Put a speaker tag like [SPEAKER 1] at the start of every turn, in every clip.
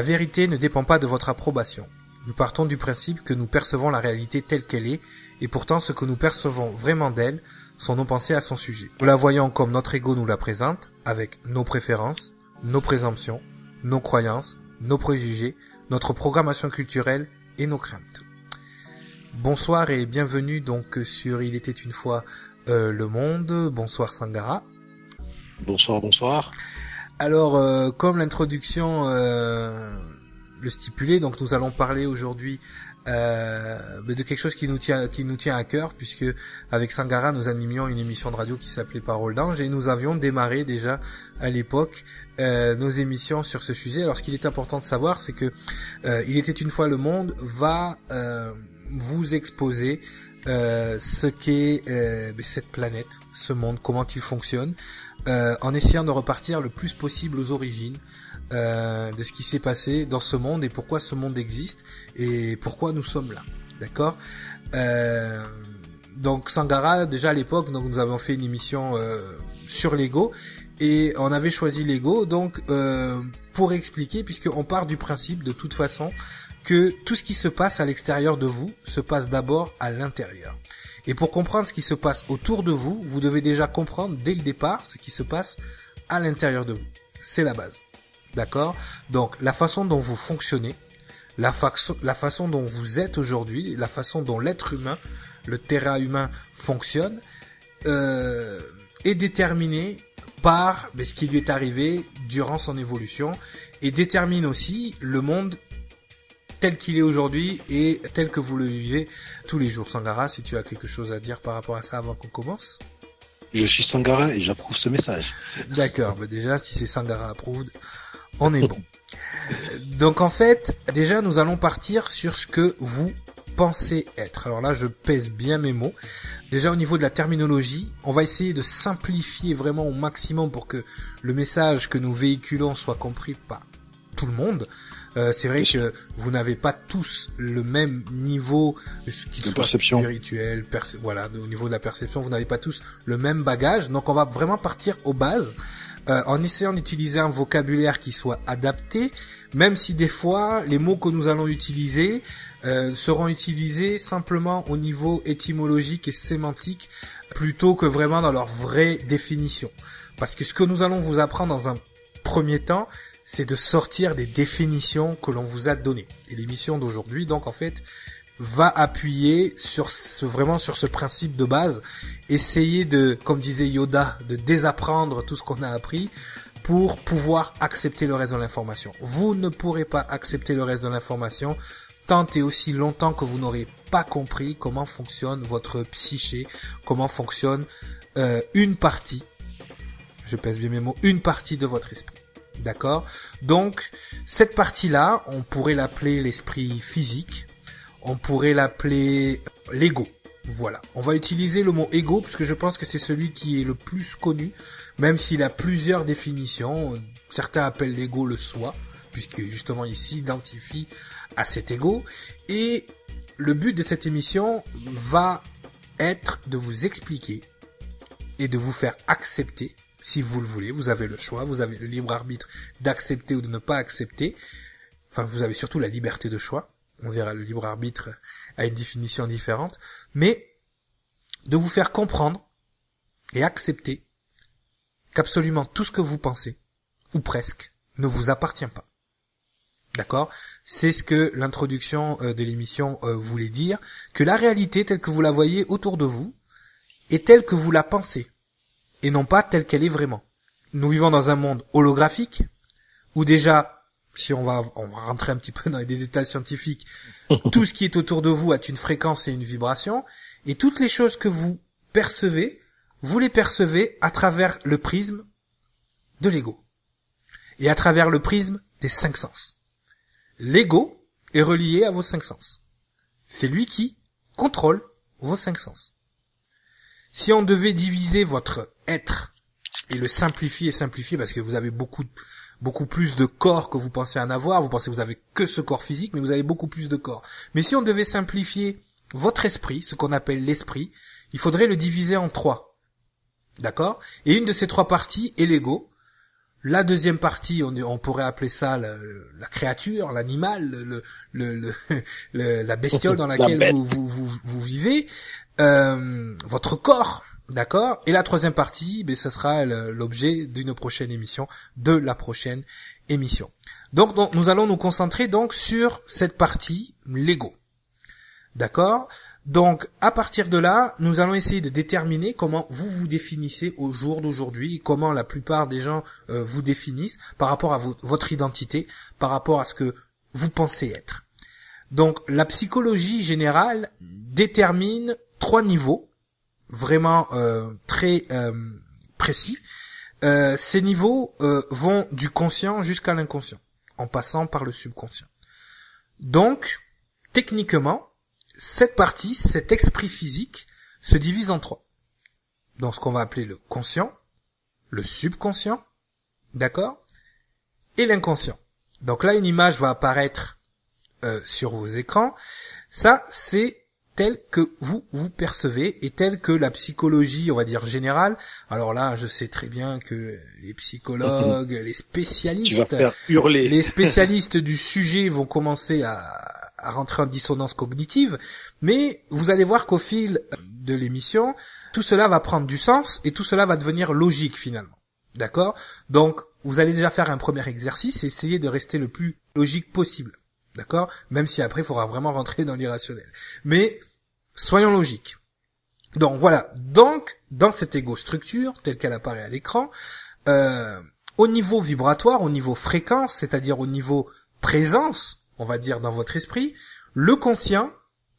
[SPEAKER 1] La vérité ne dépend pas de votre approbation. Nous partons du principe que nous percevons la réalité telle qu'elle est, et pourtant ce que nous percevons vraiment d'elle sont nos pensées à son sujet. Nous la voyons comme notre ego nous la présente, avec nos préférences, nos présomptions, nos croyances, nos préjugés, notre programmation culturelle et nos craintes. Bonsoir et bienvenue donc sur Il était une fois euh, le monde. Bonsoir Sangara.
[SPEAKER 2] Bonsoir, bonsoir.
[SPEAKER 1] Alors, euh, comme l'introduction euh, le stipulait, donc nous allons parler aujourd'hui euh, de quelque chose qui nous tient qui nous tient à cœur, puisque avec Sangara nous animions une émission de radio qui s'appelait Parole d'ange et nous avions démarré déjà à l'époque nos émissions sur ce sujet. Alors, ce qu'il est important de savoir, c'est que il était une fois le monde va vous exposer euh, ce qu'est euh, cette planète, ce monde, comment il fonctionne, euh, en essayant de repartir le plus possible aux origines euh, de ce qui s'est passé dans ce monde et pourquoi ce monde existe et pourquoi nous sommes là. D'accord? Donc Sangara, déjà à l'époque, nous avons fait une émission sur l'ego et on avait choisi l'ego donc pour expliquer puisqu'on part du principe de toute façon que tout ce qui se passe à l'extérieur de vous se passe d'abord à l'intérieur. Et pour comprendre ce qui se passe autour de vous, vous devez déjà comprendre dès le départ ce qui se passe à l'intérieur de vous. C'est la base. D'accord? Donc la façon dont vous fonctionnez, la, façon dont vous êtes aujourd'hui, la façon dont l'être humain, le terrain humain fonctionne, euh, est déterminée par ben, ce qui lui est arrivé durant son évolution et détermine aussi le monde tel qu'il est aujourd'hui et tel que vous le vivez tous les jours. Sangara, si tu as quelque chose à dire par rapport à ça avant qu'on commence?
[SPEAKER 2] Je suis Sangara et j'approuve ce message.
[SPEAKER 1] D'accord, bah déjà si c'est Sangara approuve, on est bon. Donc en fait, déjà nous allons partir sur ce que vous pensez être. Alors là, je pèse bien mes mots. Déjà au niveau de la terminologie, on va essayer de simplifier vraiment au maximum pour que le message que nous véhiculons soit compris par tout le monde. Euh, c'est vrai que vous n'avez pas tous le même niveau,
[SPEAKER 2] qu'il soit perception.
[SPEAKER 1] spirituel, voilà, au niveau de la perception, vous n'avez pas tous le même bagage. Donc on va vraiment partir aux bases. Euh, en essayant d'utiliser un vocabulaire qui soit adapté, même si des fois les mots que nous allons utiliser euh, seront utilisés simplement au niveau étymologique et sémantique plutôt que vraiment dans leur vraie définition. Parce que ce que nous allons vous apprendre dans un premier temps, c'est de sortir des définitions que l'on vous a données. Et l'émission d'aujourd'hui, donc en fait, va appuyer sur ce, vraiment sur ce principe de base, essayer de, comme disait Yoda, de désapprendre tout ce qu'on a appris pour pouvoir accepter le reste de l'information. Vous ne pourrez pas accepter le reste de l'information tant et aussi longtemps que vous n'aurez pas compris comment fonctionne votre psyché, comment fonctionne euh, une partie, je pèse bien mes mots, une partie de votre esprit. D'accord? Donc, cette partie-là, on pourrait l'appeler l'esprit physique, on pourrait l'appeler l'ego. Voilà. On va utiliser le mot ego parce que je pense que c'est celui qui est le plus connu, même s'il a plusieurs définitions. Certains appellent l'ego le soi, puisque justement il s'identifie à cet ego. Et le but de cette émission va être de vous expliquer et de vous faire accepter si vous le voulez, vous avez le choix, vous avez le libre arbitre d'accepter ou de ne pas accepter. Enfin, vous avez surtout la liberté de choix. On verra le libre arbitre à une définition différente. Mais de vous faire comprendre et accepter qu'absolument tout ce que vous pensez, ou presque, ne vous appartient pas. D'accord? C'est ce que l'introduction euh, de l'émission euh, voulait dire, que la réalité telle que vous la voyez autour de vous est telle que vous la pensez et non pas telle qu'elle est vraiment. Nous vivons dans un monde holographique où déjà, si on va, on va rentrer un petit peu dans les détails scientifiques, tout ce qui est autour de vous a une fréquence et une vibration, et toutes les choses que vous percevez, vous les percevez à travers le prisme de l'ego et à travers le prisme des cinq sens. L'ego est relié à vos cinq sens. C'est lui qui contrôle vos cinq sens. Si on devait diviser votre être et le simplifier et simplifier parce que vous avez beaucoup beaucoup plus de corps que vous pensez en avoir, vous pensez que vous avez que ce corps physique mais vous avez beaucoup plus de corps. Mais si on devait simplifier votre esprit, ce qu'on appelle l'esprit, il faudrait le diviser en trois. D'accord? Et une de ces trois parties est l'ego. La deuxième partie, on, on pourrait appeler ça la créature, l'animal, le, le, le, la bestiole dans laquelle vous, vous, vous, vous, vivez, euh, votre corps, d'accord? Et la troisième partie, ben, ce sera l'objet d'une prochaine émission, de la prochaine émission. Donc, donc, nous allons nous concentrer donc sur cette partie Lego. D'accord? Donc, à partir de là, nous allons essayer de déterminer comment vous vous définissez au jour d'aujourd'hui, comment la plupart des gens euh, vous définissent par rapport à votre identité, par rapport à ce que vous pensez être. Donc, la psychologie générale détermine trois niveaux, vraiment euh, très euh, précis. ces niveaux vont du conscient jusqu'à l'inconscient, en passant par le subconscient. Donc, techniquement, cette partie, cet esprit physique, se divise en trois. Dans ce qu'on va appeler le conscient, le subconscient, d'accord, et l'inconscient. Donc là, une image va apparaître euh, sur vos écrans. Ça, c'est tel que vous vous percevez et tel que la psychologie, on va dire générale. Alors là, je sais très bien que les psychologues, les spécialistes, les spécialistes du sujet vont commencer à à rentrer en dissonance cognitive, mais vous allez voir qu'au fil de l'émission, tout cela va prendre du sens et tout cela va devenir logique finalement. D'accord? Donc, vous allez déjà faire un premier exercice essayer de rester le plus logique possible. D'accord? Même si après, il faudra vraiment rentrer dans l'irrationnel. Mais, soyons logiques. Donc voilà. Donc, dans cette égo-structure, telle qu'elle apparaît à l'écran, euh, au niveau vibratoire, au niveau fréquence, c'est-à-dire au niveau présence, on va dire dans votre esprit, le conscient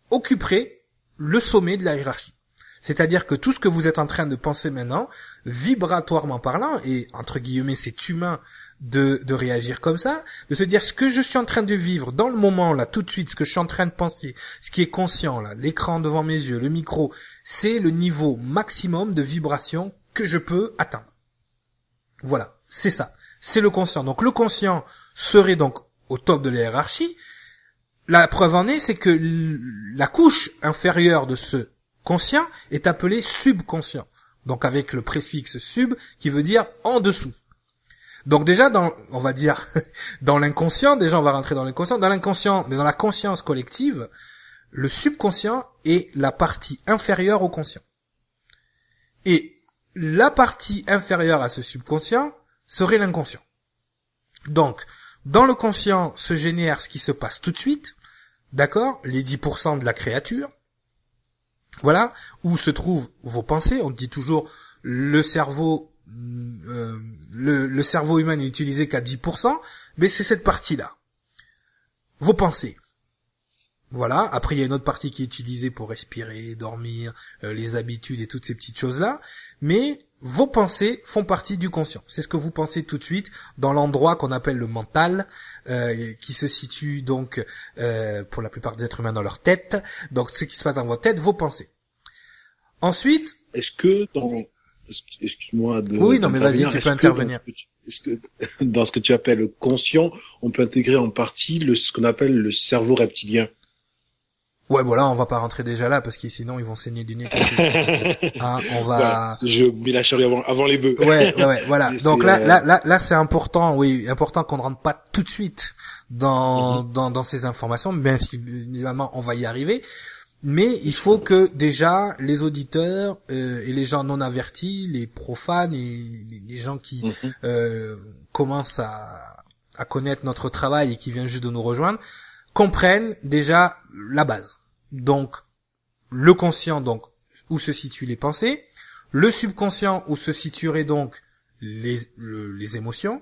[SPEAKER 1] occuperait le sommet de la hiérarchie. C'est-à-dire que tout ce que vous êtes en train de penser maintenant, vibratoirement parlant, et entre guillemets c'est humain de, réagir comme ça, de se dire ce que je suis en train de vivre dans le moment là, tout de suite, ce que je suis en train de penser, ce qui est conscient là, l'écran devant mes yeux, le micro, c'est le niveau maximum de vibration que je peux atteindre. Voilà, c'est ça. C'est le conscient. Donc le conscient serait donc au top de la hiérarchie. La preuve en est, c'est que la couche inférieure de ce conscient est appelée subconscient. Donc avec le préfixe sub qui veut dire en dessous. Donc déjà dans, on va dire, dans l'inconscient, déjà on va rentrer dans l'inconscient, dans l'inconscient, dans la conscience collective, le subconscient est la partie inférieure au conscient. Et la partie inférieure à ce subconscient serait l'inconscient. Donc, dans le conscient se génère ce qui se passe tout de suite, d'accord Les 10% de la créature. Voilà, où se trouvent vos pensées. On dit toujours le cerveau, euh, le, cerveau humain n'est utilisé qu'à 10%, mais c'est cette partie-là. Vos pensées. Voilà. Après, il y a une autre partie qui est utilisée pour respirer, dormir, euh, les habitudes et toutes ces petites choses-là. Mais vos pensées font partie du conscient. C'est ce que vous pensez tout de suite dans l'endroit qu'on appelle le mental, euh, qui se situe donc euh, pour la plupart des êtres humains dans leur tête. Donc ce qui se passe dans votre tête, vos pensées. Ensuite,
[SPEAKER 2] est-ce que dans excuse-moi
[SPEAKER 1] de oui non mais vas-y tu peux intervenir
[SPEAKER 2] est-ce que dans ce que tu appelles le conscient on peut intégrer en partie le ce qu'on appelle le cerveau reptilien?
[SPEAKER 1] Ouais, voilà, on va pas rentrer déjà là parce que sinon ils vont saigner du nez. hein, on
[SPEAKER 2] va. je mets la charrue avant, avant les bœufs.
[SPEAKER 1] Ouais, ouais, ouais voilà. Donc là, euh, là, là, là, c'est important, oui, important qu'on ne rentre pas tout de suite dans mhm. dans, dans ces informations. Bien évidemment, on va y arriver. Mais il faut que déjà les auditeurs euh, et les gens non avertis, les profanes et les, gens qui mhm. euh, commencent à, à connaître notre travail et qui viennent juste de nous rejoindre, comprennent déjà la base. Donc, le conscient, donc, où se situent les pensées, le subconscient, où se situeraient donc les, les émotions,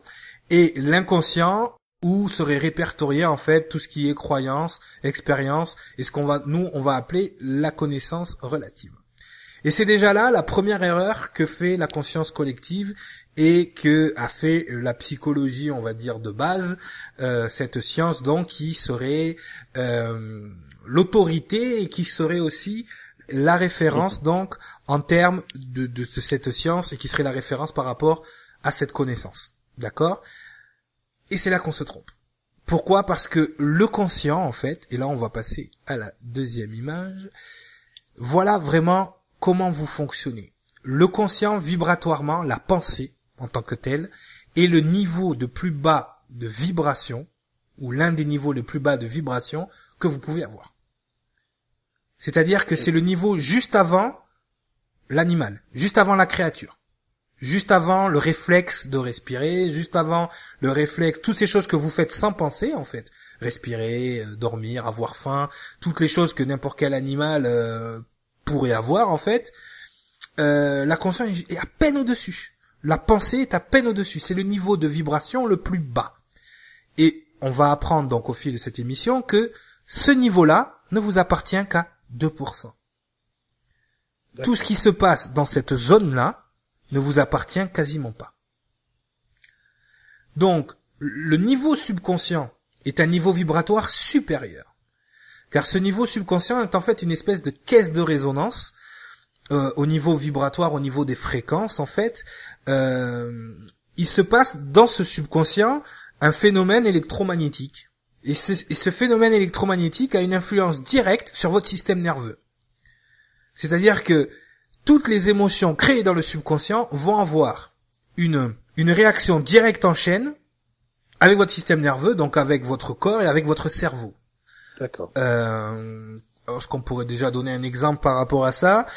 [SPEAKER 1] et l'inconscient, où serait répertorié en fait tout ce qui est croyance, expérience, et ce qu'on va, nous, on va appeler la connaissance relative. Et c'est déjà là la première erreur que fait la conscience collective et que a fait la psychologie, on va dire de base, euh, cette science donc qui serait euh, l'autorité et qui serait aussi la référence donc en termes de, de, cette science et qui serait la référence par rapport à cette connaissance. D'accord? Et c'est là qu'on se trompe. Pourquoi? Parce que le conscient, en fait, et là on va passer à la deuxième image, voilà vraiment comment vous fonctionnez. Le conscient vibratoirement, la pensée en tant que telle, est le niveau de plus bas de vibration, ou l'un des niveaux les plus bas de vibration que vous pouvez avoir. C'est-à-dire que c'est le niveau juste avant l'animal, juste avant la créature, juste avant le réflexe de respirer, juste avant le réflexe, toutes ces choses que vous faites sans penser en fait, respirer, euh, dormir, avoir faim, toutes les choses que n'importe quel animal euh, pourrait avoir en fait, euh, la conscience est à peine au-dessus. La pensée est à peine au-dessus. C'est le niveau de vibration le plus bas. Et on va apprendre donc au fil de cette émission que ce niveau-là ne vous appartient qu'à 2%. Tout ce qui se passe dans cette zone-là ne vous appartient quasiment pas. Donc, le niveau subconscient est un niveau vibratoire supérieur. Car ce niveau subconscient est en fait une espèce de caisse de résonance euh, au niveau vibratoire, au niveau des fréquences en fait. Euh, il se passe dans ce subconscient un phénomène électromagnétique. Et ce, et ce phénomène électromagnétique a une influence directe sur votre système nerveux. C'est-à-dire que toutes les émotions créées dans le subconscient vont avoir une, une réaction directe en chaîne avec votre système nerveux, donc avec votre corps et avec votre cerveau.
[SPEAKER 2] D'accord.
[SPEAKER 1] Euh, Est-ce qu'on pourrait déjà donner un exemple par rapport à ça?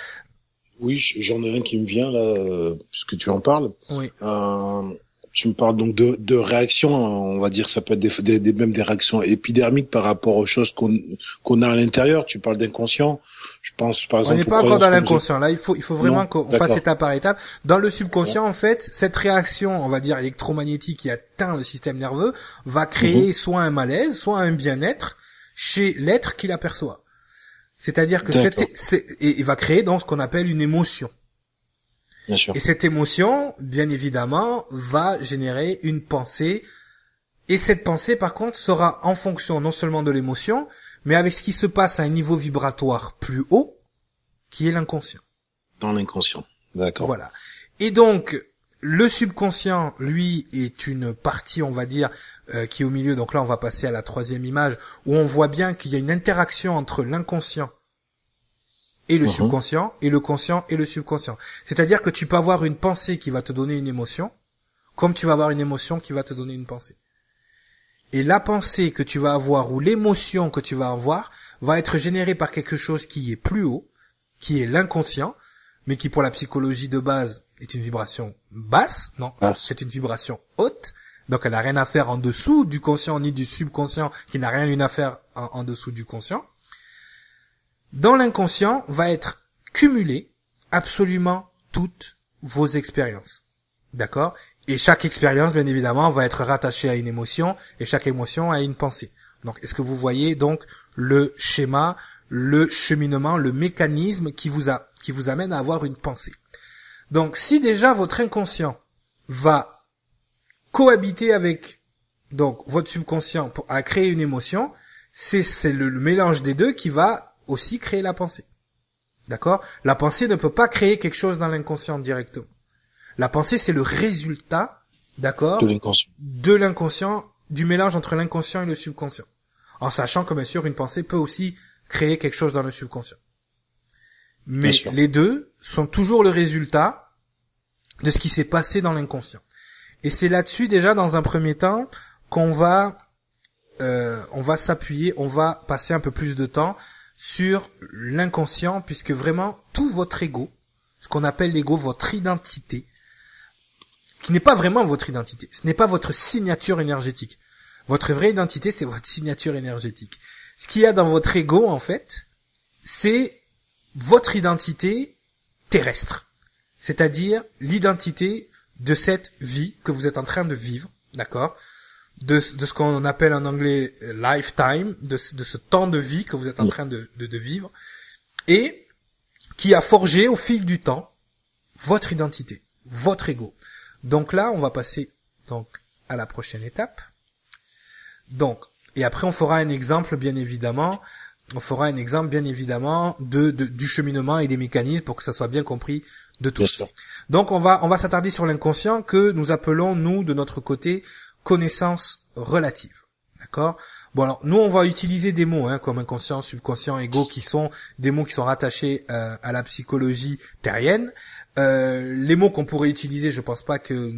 [SPEAKER 2] Oui, j'en ai un qui me vient là, puisque tu en parles.
[SPEAKER 1] Oui.
[SPEAKER 2] Euh, tu me parles donc de, de réactions, on va dire ça peut être des, des, des même des réactions épidermiques par rapport aux choses qu'on qu'on a à l'intérieur. Tu parles d'inconscient. Je pense par exemple.
[SPEAKER 1] On n'est pas encore dans l'inconscient. Là, il faut il faut vraiment qu'on fasse étape par étape. Dans le subconscient, en fait, cette réaction, on va dire électromagnétique qui atteint le système nerveux, va créer
[SPEAKER 2] Mhm.
[SPEAKER 1] soit un malaise, soit un bien-être chez l'être qui l'aperçoit. C'est-à-dire que c'est- et il va créer donc ce qu'on appelle une émotion.
[SPEAKER 2] Bien sûr.
[SPEAKER 1] Et cette émotion, bien évidemment, va générer une pensée. Et cette pensée, par contre, sera en fonction non seulement de l'émotion, mais avec ce qui se passe à un niveau vibratoire plus haut, qui est l'inconscient.
[SPEAKER 2] Dans l'inconscient. D'accord.
[SPEAKER 1] Voilà. Et donc, le subconscient, lui, est une partie, on va dire, euh, qui est au milieu. Donc là, on va passer à la troisième image, où on voit bien qu'il y a une interaction entre l'inconscient et le
[SPEAKER 2] Mhm.
[SPEAKER 1] subconscient, et le conscient et le subconscient. C'est-à-dire que tu peux avoir une pensée qui va te donner une émotion, comme tu vas avoir une émotion qui va te donner une pensée. Et la pensée que tu vas avoir ou l'émotion que tu vas avoir va être générée par quelque chose qui est plus haut, qui est l'inconscient, mais qui pour la psychologie de base est une vibration basse, non, c'est une vibration haute, donc elle n'a rien à faire en dessous du conscient ni du subconscient, qui n'a rien à faire en, en dessous du conscient. Dans l'inconscient va être cumulé absolument toutes vos expériences. D'accord? Et chaque expérience, bien évidemment, va être rattachée à une émotion, et chaque émotion à une pensée. Donc, est-ce que vous voyez donc le schéma, le cheminement, le mécanisme qui vous a, qui vous amène à avoir une pensée? Donc, si déjà votre inconscient va cohabiter avec donc votre subconscient pour à créer une émotion, c'est c'est le, le mélange des deux qui va aussi créer la pensée. D'accord? La pensée ne peut pas créer quelque chose dans l'inconscient directement. La pensée, c'est le résultat, d'accord,
[SPEAKER 2] De l'inconscient.
[SPEAKER 1] du mélange entre l'inconscient et le subconscient. En sachant que, bien sûr, une pensée peut aussi créer quelque chose dans le subconscient. Mais les deux sont toujours le résultat de ce qui s'est passé dans l'inconscient. Et c'est là-dessus, déjà, dans un premier temps, qu'on va, euh, on va s'appuyer, on va passer un peu plus de temps sur l'inconscient, puisque vraiment, tout votre ego, ce qu'on appelle l'ego, votre identité, qui n'est pas vraiment votre identité. Ce n'est pas votre signature énergétique. Votre vraie identité, c'est votre signature énergétique. Ce qu'il y a dans votre ego, en fait, c'est votre identité terrestre. C'est-à-dire l'identité de cette vie que vous êtes en train de vivre, d'accord? De, ce qu'on appelle en anglais euh, lifetime, de, ce- temps de vie que vous êtes en train de vivre, et qui a forgé au fil du temps votre identité, votre ego. Donc là, on va passer donc à la prochaine étape. Donc, et après on fera un exemple, bien évidemment, on fera un exemple, bien évidemment, de, de- du cheminement et des mécanismes pour que ça soit bien compris de tous. Donc on va on va s'attarder sur l'inconscient que nous appelons nous de notre côté connaissance relative. D'accord? Bon alors nous on va utiliser des mots hein, comme inconscient, subconscient, ego qui sont des mots qui sont rattachés euh, à la psychologie terrienne. Euh, les mots qu'on pourrait utiliser, je pense pas que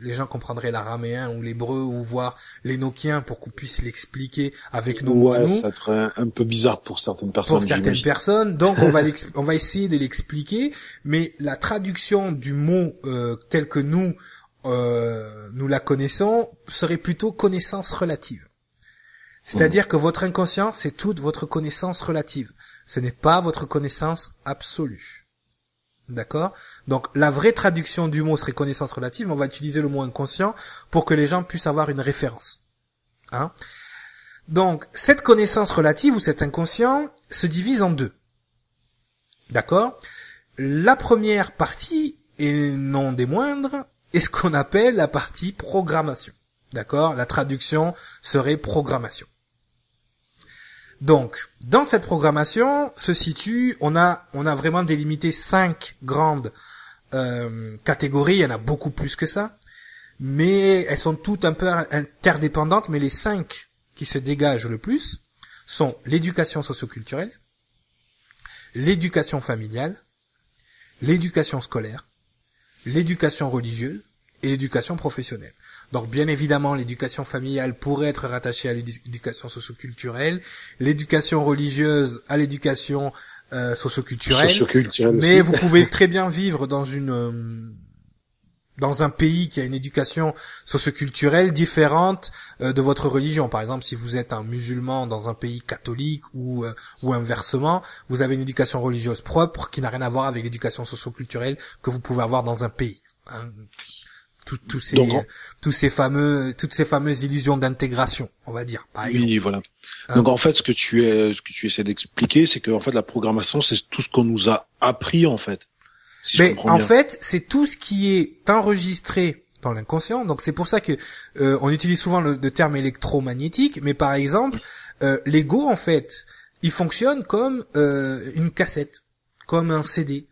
[SPEAKER 1] les gens comprendraient l'araméen ou l'hébreu ou voir l'énoquien pour qu'on puisse l'expliquer avec nos
[SPEAKER 2] ouais,
[SPEAKER 1] mots.
[SPEAKER 2] ça serait un peu bizarre pour certaines personnes.
[SPEAKER 1] Pour certaines personnes, donc on va l'ex- on va essayer de l'expliquer, mais la traduction du mot euh, tel que nous euh, nous la connaissons serait plutôt connaissance relative. C'est-à-dire que votre inconscient, c'est toute votre connaissance relative. Ce n'est pas votre connaissance absolue. D'accord? Donc la vraie traduction du mot serait connaissance relative, mais on va utiliser le mot inconscient pour que les gens puissent avoir une référence. Hein? Donc cette connaissance relative ou cet inconscient se divise en deux. D'accord? La première partie, et non des moindres, est ce qu'on appelle la partie programmation. D'accord? La traduction serait programmation. Donc, dans cette programmation se situe, on a, on a vraiment délimité cinq grandes euh, catégories. Il y en a beaucoup plus que ça, mais elles sont toutes un peu interdépendantes. Mais les cinq qui se dégagent le plus sont l'éducation socioculturelle, l'éducation familiale, l'éducation scolaire, l'éducation religieuse et l'éducation professionnelle. Donc bien évidemment, l'éducation familiale pourrait être rattachée à l'éducation socioculturelle, l'éducation religieuse à l'éducation euh, socioculturelle,
[SPEAKER 2] Socioculturel
[SPEAKER 1] mais vous pouvez très bien vivre dans une euh, dans un pays qui a une éducation socioculturelle différente euh, de votre religion. Par exemple, si vous êtes un musulman dans un pays catholique ou euh, ou inversement, vous avez une éducation religieuse propre qui n'a rien à voir avec l'éducation socioculturelle que vous pouvez avoir dans un pays. Hein. Tous- tous ces
[SPEAKER 2] Donc,
[SPEAKER 1] tous ces fameux toutes ces fameuses illusions d'intégration, on va dire. Par exemple.
[SPEAKER 2] Oui, voilà.
[SPEAKER 1] Hein?
[SPEAKER 2] Donc en fait, ce que tu es, ce que tu essaies d'expliquer, c'est que en fait la programmation, c'est tout ce qu'on nous a appris en fait. Si
[SPEAKER 1] Mais en
[SPEAKER 2] bien.
[SPEAKER 1] fait, c'est tout ce qui est enregistré dans l'inconscient. Donc c'est pour ça que euh, on utilise souvent le, le terme électromagnétique. Mais par exemple, euh, l'ego en fait, il fonctionne comme euh, une cassette, comme un CD.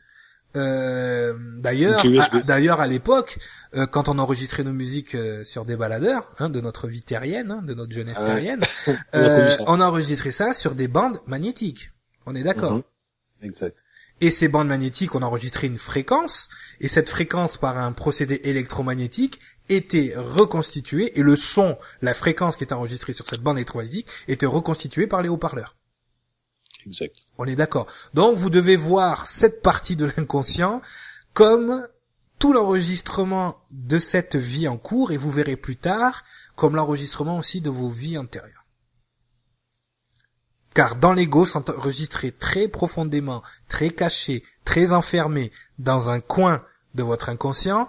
[SPEAKER 1] Euh, d'ailleurs, à- d'ailleurs à l'époque, euh, quand on enregistrait nos musiques euh, sur des baladeurs hein, de notre vie terrienne, hein, de notre jeunesse
[SPEAKER 2] Ah
[SPEAKER 1] terrienne,
[SPEAKER 2] on
[SPEAKER 1] enregistrait ça sur des bandes magnétiques. On est d'accord.
[SPEAKER 2] Mhm. Exact.
[SPEAKER 1] Et ces bandes magnétiques, on enregistrait une fréquence, et cette fréquence, par un procédé électromagnétique, était reconstituée, et le son, la fréquence qui était enregistrée sur cette bande électromagnétique, était reconstituée par les haut-parleurs. On est d'accord. Donc vous devez voir cette partie de l'inconscient comme tout l'enregistrement de cette vie en cours, et vous verrez plus tard comme l'enregistrement aussi de vos vies antérieures. Car dans l'ego sont enregistrés très profondément, très cachés, très enfermés dans un coin de votre inconscient,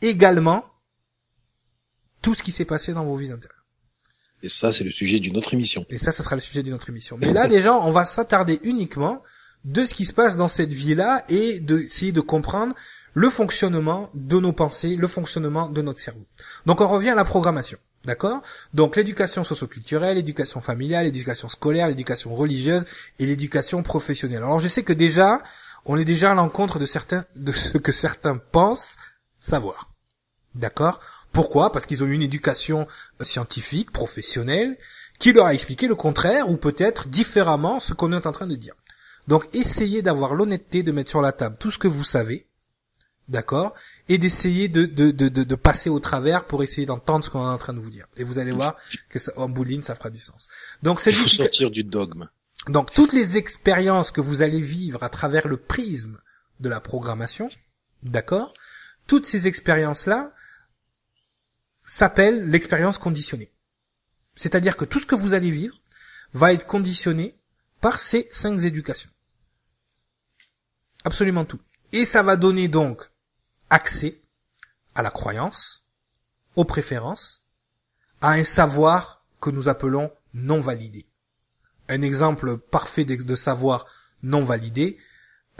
[SPEAKER 1] également tout ce qui s'est passé dans vos vies antérieures.
[SPEAKER 2] Et ça, c'est le sujet d'une autre émission.
[SPEAKER 1] Et ça, ça sera le sujet d'une autre émission. Mais là, déjà, on va s'attarder uniquement de ce qui se passe dans cette vie-là et d'essayer de comprendre le fonctionnement de nos pensées, le fonctionnement de notre cerveau. Donc, on revient à la programmation. D'accord? Donc, l'éducation socioculturelle, l'éducation familiale, l'éducation scolaire, l'éducation religieuse et l'éducation professionnelle. Alors, je sais que déjà, on est déjà à l'encontre de certains, de ce que certains pensent savoir. D'accord? Pourquoi? Parce qu'ils ont eu une éducation euh, scientifique, professionnelle, qui leur a expliqué le contraire ou peut-être différemment ce qu'on est en train de dire. Donc essayez d'avoir l'honnêteté de mettre sur la table tout ce que vous savez, d'accord, et d'essayer de, de, de, de, de passer au travers pour essayer d'entendre ce qu'on est en train de vous dire. Et vous allez voir que ça, en bout de ligne, ça fera du sens. Donc c'est
[SPEAKER 2] sortir du dogme.
[SPEAKER 1] donc toutes les expériences que vous allez vivre à travers le prisme de la programmation, d'accord? Toutes ces expériences-là s'appellent l'expérience conditionnée. C'est-à-dire que tout ce que vous allez vivre va être conditionné par ces cinq éducations. Absolument tout. Et ça va donner donc accès à la croyance, aux préférences, à un savoir que nous appelons non validé un exemple parfait de, de savoir non validé.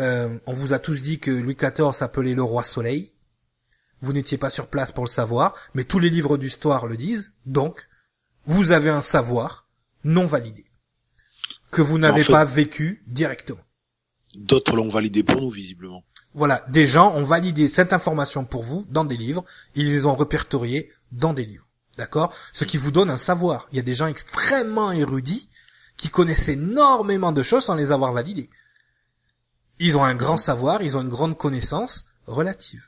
[SPEAKER 1] Euh, on vous a tous dit que Louis XIV s'appelait le roi Soleil. Vous n'étiez pas sur place pour le savoir, mais tous les livres d'histoire le disent. Donc, vous avez un savoir non validé que vous n'avez
[SPEAKER 2] fait-
[SPEAKER 1] pas vécu directement.
[SPEAKER 2] D'autres l'ont validé pour nous, visiblement.
[SPEAKER 1] Voilà, des gens ont validé cette information pour vous dans des livres, ils les ont répertoriés dans des livres. D'accord? Ce qui vous donne un savoir. Il y a des gens extrêmement érudits qui connaissent énormément de choses sans les avoir validées. Ils ont un grand savoir, ils ont une grande connaissance relative,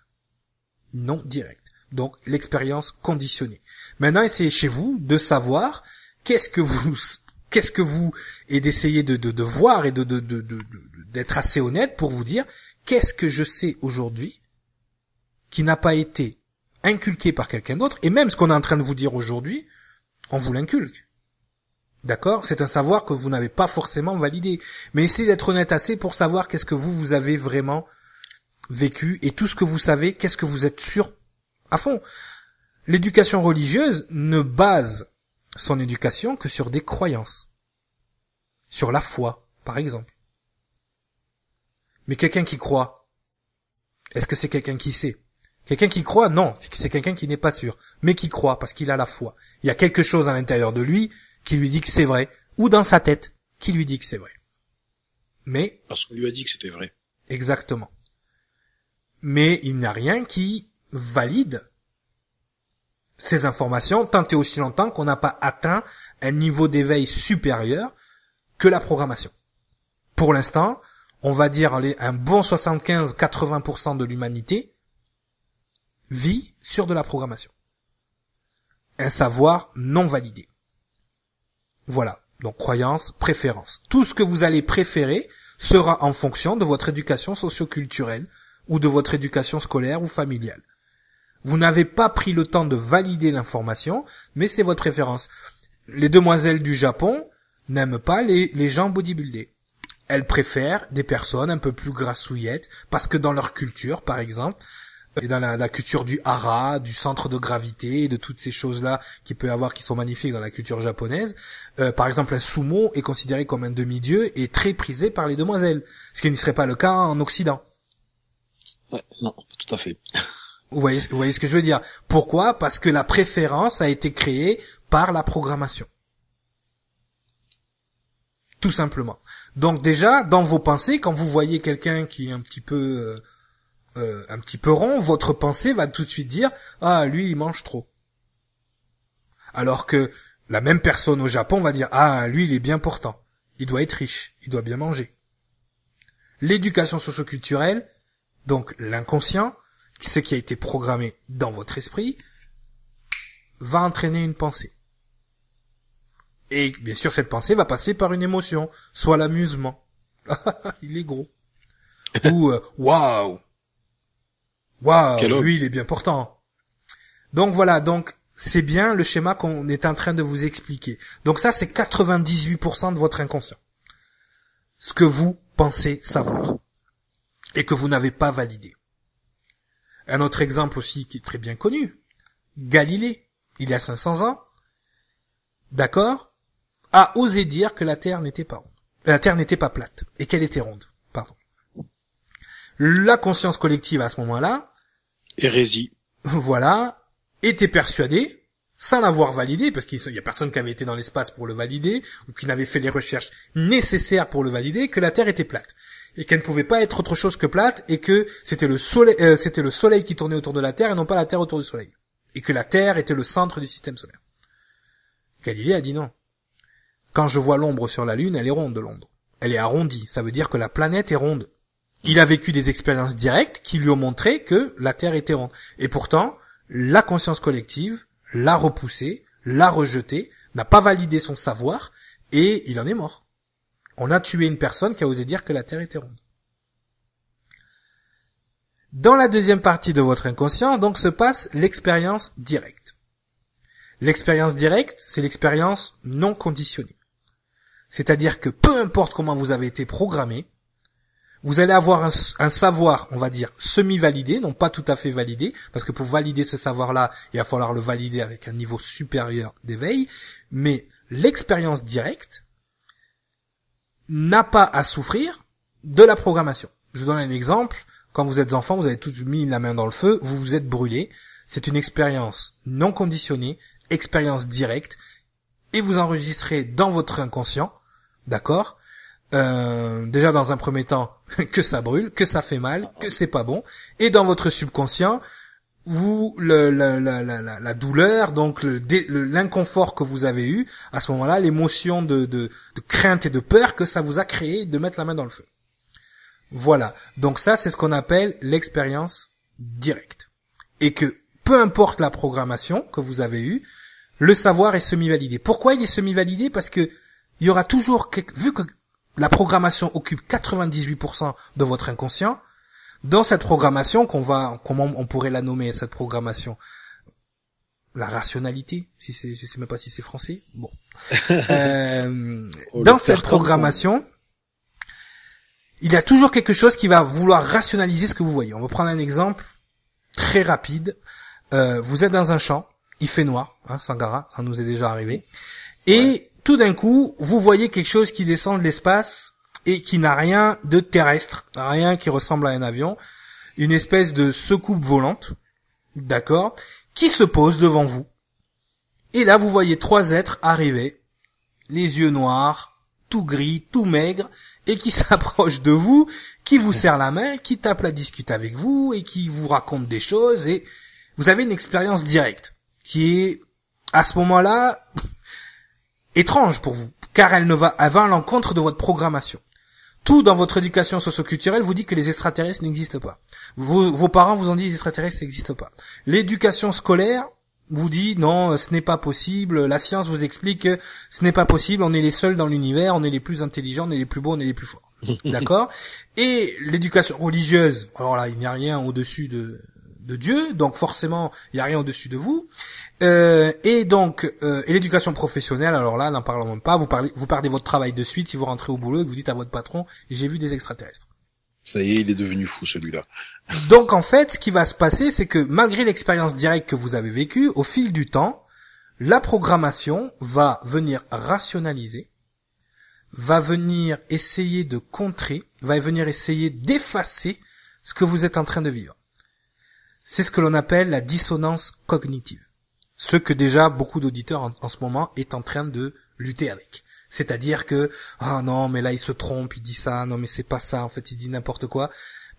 [SPEAKER 1] non directe. Donc l'expérience conditionnée. Maintenant, essayez chez vous de savoir qu'est-ce que vous qu'est-ce que vous et d'essayer de, de, voir et de, d'être assez honnête pour vous dire qu'est-ce que je sais aujourd'hui qui n'a pas été inculqué par quelqu'un d'autre et même ce qu'on est en train de vous dire aujourd'hui, on vous l'inculque. D'accord? C'est un savoir que vous n'avez pas forcément validé. Mais essayez d'être honnête assez pour savoir qu'est-ce que vous, vous avez vraiment vécu et tout ce que vous savez, qu'est-ce que vous êtes sûr à fond? L'éducation religieuse ne base son éducation que sur des croyances. Sur la foi, par exemple. Mais quelqu'un qui croit, est-ce que c'est quelqu'un qui sait? Quelqu'un qui croit, non, c'est quelqu'un qui n'est pas sûr, mais qui croit parce qu'il a la foi. Il y a quelque chose à l'intérieur de lui qui lui dit que c'est vrai, ou dans sa tête qui lui dit que c'est vrai. Mais
[SPEAKER 2] parce qu'on lui a dit que c'était vrai.
[SPEAKER 1] Exactement. Mais il n'y a rien qui valide ces informations tant et aussi longtemps qu'on n'a pas atteint un niveau d'éveil supérieur que la programmation. Pour l'instant, on va dire un bon 75-80% de l'humanité vit sur de la programmation. Un savoir non validé. Voilà. Donc croyance, préférence. Tout ce que vous allez préférer sera en fonction de votre éducation socioculturelle ou de votre éducation scolaire ou familiale. Vous n'avez pas pris le temps de valider l'information, mais c'est votre préférence. Les demoiselles du Japon n'aiment pas les, les gens bodybuildés. Elles préfèrent des personnes un peu plus grassouillettes, parce que dans leur culture, par exemple, et dans la, culture du hara, du centre de gravité, de toutes ces choses-là qui peut avoir qui sont magnifiques dans la culture japonaise. Euh, par exemple, un sumo est considéré comme un demi-dieu et très prisé par les demoiselles, ce qui ne serait pas le cas en Occident.
[SPEAKER 2] Ouais, non, tout à fait.
[SPEAKER 1] Vous voyez, vous voyez ce que je veux dire Pourquoi? Parce que la préférence a été créée par la programmation. Tout simplement. Donc déjà, dans vos pensées, quand vous voyez quelqu'un qui est un petit peu euh, euh, un petit peu rond, votre pensée va tout de suite dire ah lui il mange trop. Alors que la même personne au Japon va dire ah lui il est bien portant, il doit être riche, il doit bien manger. L'éducation socioculturelle, donc l'inconscient, ce qui a été programmé dans votre esprit, va entraîner une pensée. Et bien sûr cette pensée va passer par une émotion, soit l'amusement. il est gros. Ou euh, waouh, Waouh, lui il est bien portant. Donc voilà, donc c'est bien le schéma qu'on est en train de vous expliquer. Donc ça c'est 98% de votre inconscient. Ce que vous pensez savoir et que vous n'avez pas validé. Un autre exemple aussi qui est très bien connu, Galilée, il y a 500 ans, d'accord, a osé dire que la Terre n'était pas ronde. La Terre n'était pas plate et qu'elle était ronde. Pardon. La conscience collective à ce moment-là
[SPEAKER 2] Hérésie.
[SPEAKER 1] Voilà, était persuadé, sans l'avoir validé, parce qu'il y a personne qui avait été dans l'espace pour le valider, ou qui n'avait fait les recherches nécessaires pour le valider, que la Terre était plate. Et qu'elle ne pouvait pas être autre chose que plate, et que c'était le soleil, euh, c'était le soleil qui tournait autour de la Terre et non pas la Terre autour du soleil. Et que la Terre était le centre du système solaire. Galilée a dit non. Quand je vois l'ombre sur la Lune, elle est ronde, l'ombre. Elle est arrondie. Ça veut dire que la planète est ronde. Il a vécu des expériences directes qui lui ont montré que la Terre était ronde. Et pourtant, la conscience collective l'a repoussé, l'a rejeté, n'a pas validé son savoir, et il en est mort. On a tué une personne qui a osé dire que la Terre était ronde. Dans la deuxième partie de votre inconscient, donc, se passe l'expérience directe. L'expérience directe, c'est l'expérience non conditionnée. C'est-à-dire que peu importe comment vous avez été programmé, vous allez avoir un, savoir, on va dire, semi-validé, non pas tout à fait validé, parce que pour valider ce savoir-là, il va falloir le valider avec un niveau supérieur d'éveil, mais l'expérience directe n'a pas à souffrir de la programmation. Je vous donne un exemple. Quand vous êtes enfant, vous avez tout mis la main dans le feu, vous vous êtes brûlé. C'est une expérience non conditionnée, expérience directe, et vous enregistrez dans votre inconscient, d'accord euh, déjà dans un premier temps que ça brûle, que ça fait mal, que c'est pas bon, et dans votre subconscient, vous le, la, la, la, la, douleur, donc l'inconfort que vous avez eu à ce moment-là, l'émotion de, de, de crainte et de peur que ça vous a créé de mettre la main dans le feu. Voilà. Donc ça, c'est ce qu'on appelle l'expérience directe. Et que peu importe la programmation que vous avez eue, le savoir est semi-validé. Pourquoi il est semi-validé? Parce que il y aura toujours, vu que la programmation occupe 98% de votre inconscient, dans cette programmation qu'on va, comment on pourrait la nommer cette programmation? La rationalité, si c'est, je sais même pas si c'est français. Bon, euh, oh, dans cette programmation, il y a toujours quelque chose qui va vouloir rationaliser ce que vous voyez. On va prendre un exemple très rapide. Euh, vous êtes dans un champ, il fait noir, hein, Sangara, ça nous est déjà arrivé, et tout d'un coup, vous voyez quelque chose qui descend de l'espace et qui n'a rien de terrestre, rien qui ressemble à un avion, une espèce de secoupe volante, d'accord, qui se pose devant vous. Et là, vous voyez trois êtres arriver, les yeux noirs, tout gris, tout maigre, et qui s'approchent de vous, qui vous serrent la main, qui tapent la discute avec vous, et qui vous racontent des choses, et vous avez une expérience directe, qui est, à ce moment-là, étrange pour vous, car elle ne va à l'encontre de votre programmation. Tout dans votre éducation socioculturelle vous dit que les extraterrestres n'existent pas. Vos, vos parents vous ont dit que les extraterrestres n'existent pas. L'éducation scolaire vous dit non, ce n'est pas possible. La science vous explique que ce n'est pas possible. On est les seuls dans l'univers, on est les plus intelligents, on est les plus beaux, on est les plus forts. D'accord? Et l'éducation religieuse, alors là, il n'y a rien au-dessus de, de Dieu, donc forcément, il n'y a rien au-dessus de vous. Euh, et donc, euh, et l'éducation professionnelle, alors là, n'en parlons même pas, vous parlez, vous perdez votre travail de suite si vous rentrez au boulot et que vous dites à votre patron, j'ai vu des extraterrestres.
[SPEAKER 2] Ça y est, il est devenu fou celui-là.
[SPEAKER 1] Donc en fait, ce qui va se passer, c'est que malgré l'expérience directe que vous avez vécue, au fil du temps, la programmation va venir rationaliser, va venir essayer de contrer, va venir essayer d'effacer ce que vous êtes en train de vivre. C'est ce que l'on appelle la dissonance cognitive. Ce que déjà beaucoup d'auditeurs en, ce moment est en train de lutter avec. C'est-à-dire que ah non mais là il se trompe, il dit ça, non mais c'est pas ça, en fait il dit n'importe quoi.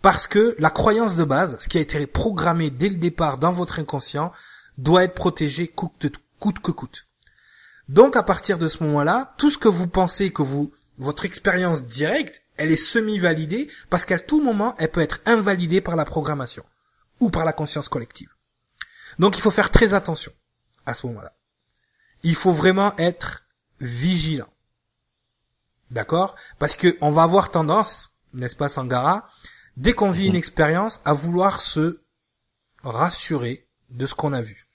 [SPEAKER 1] Parce que la croyance de base, ce qui a été programmé dès le départ dans votre inconscient, doit être protégé coûte, coûte que coûte. Donc à partir de ce moment-là, tout ce que vous pensez que vous, votre expérience directe, elle est semi-validée parce qu'à tout moment, elle peut être invalidée par la programmation ou par la conscience collective. Donc il faut faire très attention à ce moment-là. Il faut vraiment être vigilant. D'accord? Parce que on va avoir tendance, n'est-ce pas Sangara, dès qu'on vit une expérience, à vouloir se rassurer de ce qu'on a vu.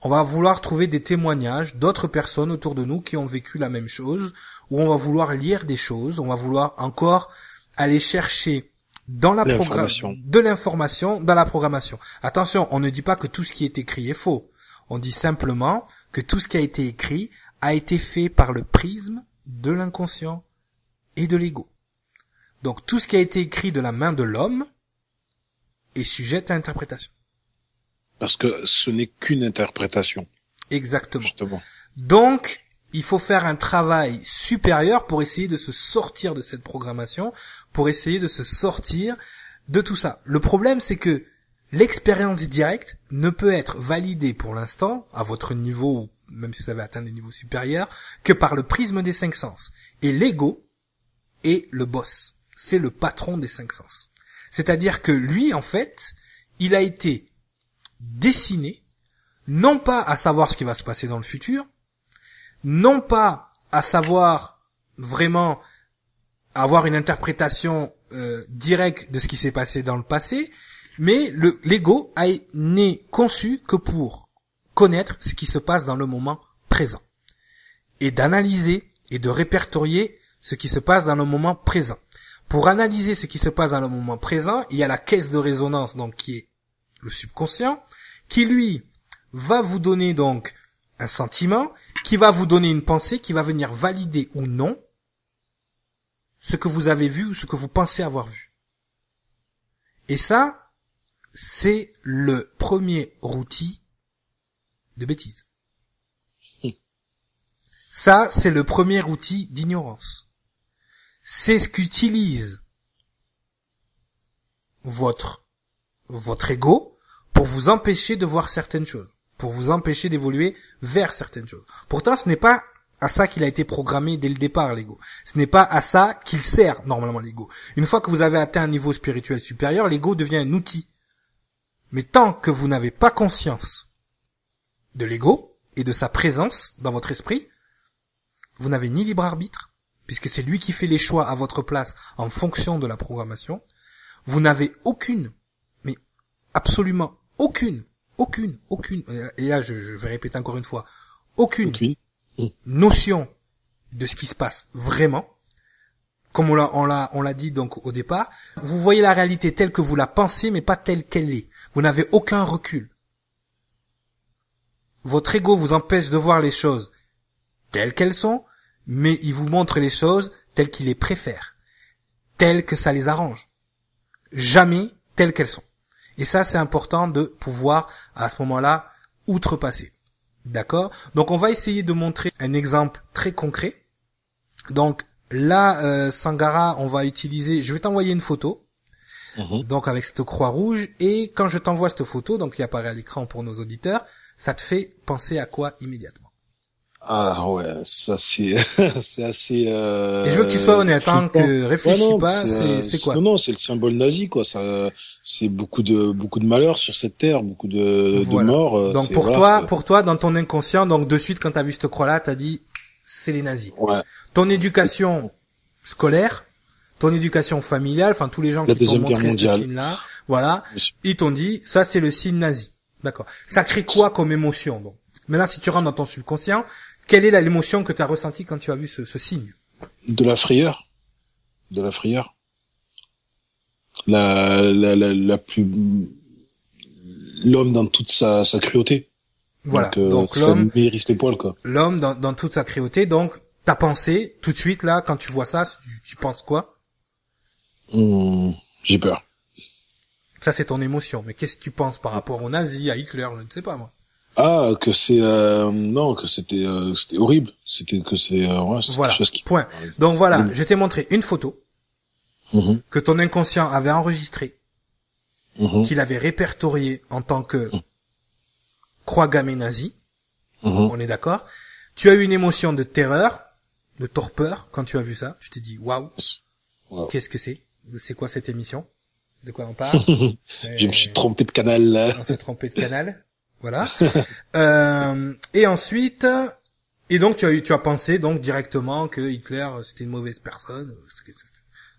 [SPEAKER 1] On va vouloir trouver des témoignages d'autres personnes autour de nous qui ont vécu la même chose, ou on va vouloir lire des choses, on va vouloir encore aller chercher dans la programmation de l'information dans la programmation. Attention, on ne dit pas que tout ce qui est écrit est faux. On dit simplement que tout ce qui a été écrit a été fait par le prisme de l'inconscient et de l'ego. Donc tout ce qui a été écrit de la main de l'homme est sujet à interprétation.
[SPEAKER 2] Parce que ce n'est qu'une interprétation.
[SPEAKER 1] Exactement. Justement. Donc, il faut faire un travail supérieur pour essayer de se sortir de cette programmation, pour essayer de se sortir de tout ça. Le problème, c'est que l'expérience directe ne peut être validée pour l'instant, à votre niveau, même si vous avez atteint des niveaux supérieurs, que par le prisme des cinq sens. Et l'ego est le boss. C'est le patron des cinq sens. C'est-à-dire que lui, en fait, il a été dessiné, non pas à savoir ce qui va se passer dans le futur, non pas à savoir vraiment avoir une interprétation euh, directe de ce qui s'est passé dans le passé, mais le l'ego n'est conçu que pour connaître ce qui se passe dans le moment présent et d'analyser et de répertorier ce qui se passe dans le moment présent. Pour analyser ce qui se passe dans le moment présent, il y a la caisse de résonance donc qui est le subconscient qui lui va vous donner donc un sentiment qui va vous donner une pensée qui va venir valider ou non ce que vous avez vu ou ce que vous pensez avoir vu. Et ça, c'est le premier outil de bêtise. Ça, c'est le premier outil d'ignorance. C'est ce qu'utilise votre, votre ego pour vous empêcher de voir certaines choses pour vous empêcher d'évoluer vers certaines choses. Pourtant, ce n'est pas à ça qu'il a été programmé dès le départ, l'ego. Ce n'est pas à ça qu'il sert normalement l'ego. Une fois que vous avez atteint un niveau spirituel supérieur, l'ego devient un outil. Mais tant que vous n'avez pas conscience de l'ego et de sa présence dans votre esprit, vous n'avez ni libre arbitre, puisque c'est lui qui fait les choix à votre place en fonction de la programmation. Vous n'avez aucune, mais absolument aucune, aucune, aucune, et là je, je vais répéter encore une fois, aucune,
[SPEAKER 2] Aucune.
[SPEAKER 1] notion de ce qui se passe vraiment. Comme on l'a, on l'a, on l'a dit donc au départ, vous voyez la réalité telle que vous la pensez, mais pas telle qu'elle est. Vous n'avez aucun recul. Votre ego vous empêche de voir les choses telles qu'elles sont, mais il vous montre les choses telles qu'il les préfère, telles que ça les arrange. Jamais telles qu'elles sont. Et ça, c'est important de pouvoir, à ce moment-là, outrepasser. D'accord? Donc, on va essayer de montrer un exemple très concret. Donc, là, euh, Sangara, on va utiliser... Je vais t'envoyer une photo,
[SPEAKER 2] Mhm.
[SPEAKER 1] donc avec cette croix rouge, et quand je t'envoie cette photo, donc qui apparaît à l'écran pour nos auditeurs, ça te fait penser à quoi immédiatement?
[SPEAKER 2] Ah ouais, ça c'est c'est assez. Euh,
[SPEAKER 1] Et je veux que tu sois honnête, hein, que réfléchis
[SPEAKER 2] Ouais, non,
[SPEAKER 1] pas, c'est quoi
[SPEAKER 2] Non non, c'est le symbole nazi quoi. Ça, c'est beaucoup de beaucoup de malheur sur cette terre, beaucoup de,
[SPEAKER 1] Voilà.
[SPEAKER 2] de morts. euh,
[SPEAKER 1] Donc pour
[SPEAKER 2] voilà,
[SPEAKER 1] toi, pour toi, dans ton inconscient, donc de suite quand t'as vu cette croix-là, t'as dit c'est les nazis.
[SPEAKER 2] Ouais.
[SPEAKER 1] Ton éducation scolaire, ton éducation familiale, enfin tous les gens
[SPEAKER 2] La
[SPEAKER 1] qui t'ont montré ce
[SPEAKER 2] mondiale.
[SPEAKER 1] signe-là, voilà, ils t'ont dit ça c'est le signe nazi. D'accord. Ça crée quoi comme émotion donc? Maintenant, si tu rentres dans ton subconscient, quelle est l'émotion que tu as ressentie quand tu as vu ce, ce signe?
[SPEAKER 2] De la frayeur. De la frayeur. La, la, la, la plus. L'homme dans toute sa, sa cruauté.
[SPEAKER 1] Voilà.
[SPEAKER 2] Donc, euh,
[SPEAKER 1] Donc l'homme,
[SPEAKER 2] me hérisse les poils, quoi.
[SPEAKER 1] l'homme dans, dans toute sa cruauté. Donc ta pensée, tout de suite là, quand tu vois ça, tu, tu penses quoi?
[SPEAKER 2] Hum, J'ai peur.
[SPEAKER 1] Ça c'est ton émotion. Mais qu'est-ce que tu penses par rapport aux nazis, à Hitler? Je ne sais pas moi.
[SPEAKER 2] Ah, que c'est euh, non, que c'était euh, c'était horrible. C'était que c'est euh, ouais,
[SPEAKER 1] Voilà.
[SPEAKER 2] quelque chose qui.
[SPEAKER 1] Point. Donc voilà,
[SPEAKER 2] Mhm.
[SPEAKER 1] je t'ai montré une photo
[SPEAKER 2] Mhm,
[SPEAKER 1] que ton inconscient avait enregistrée,
[SPEAKER 2] mhm,
[SPEAKER 1] qu'il avait répertoriée en tant que croix gammée nazie.
[SPEAKER 2] mhm.
[SPEAKER 1] On est d'accord Tu as eu une émotion de terreur, de torpeur quand tu as vu ça. Tu t'es dit waouh,
[SPEAKER 2] Wow.
[SPEAKER 1] qu'est-ce que c'est? C'est quoi cette émission? De quoi on parle?
[SPEAKER 2] Je me suis trompé de canal là.
[SPEAKER 1] On s'est trompé de canal. Voilà. euh, et ensuite, et donc tu as eu, tu as pensé donc directement que Hitler euh, c'était une mauvaise personne. euh,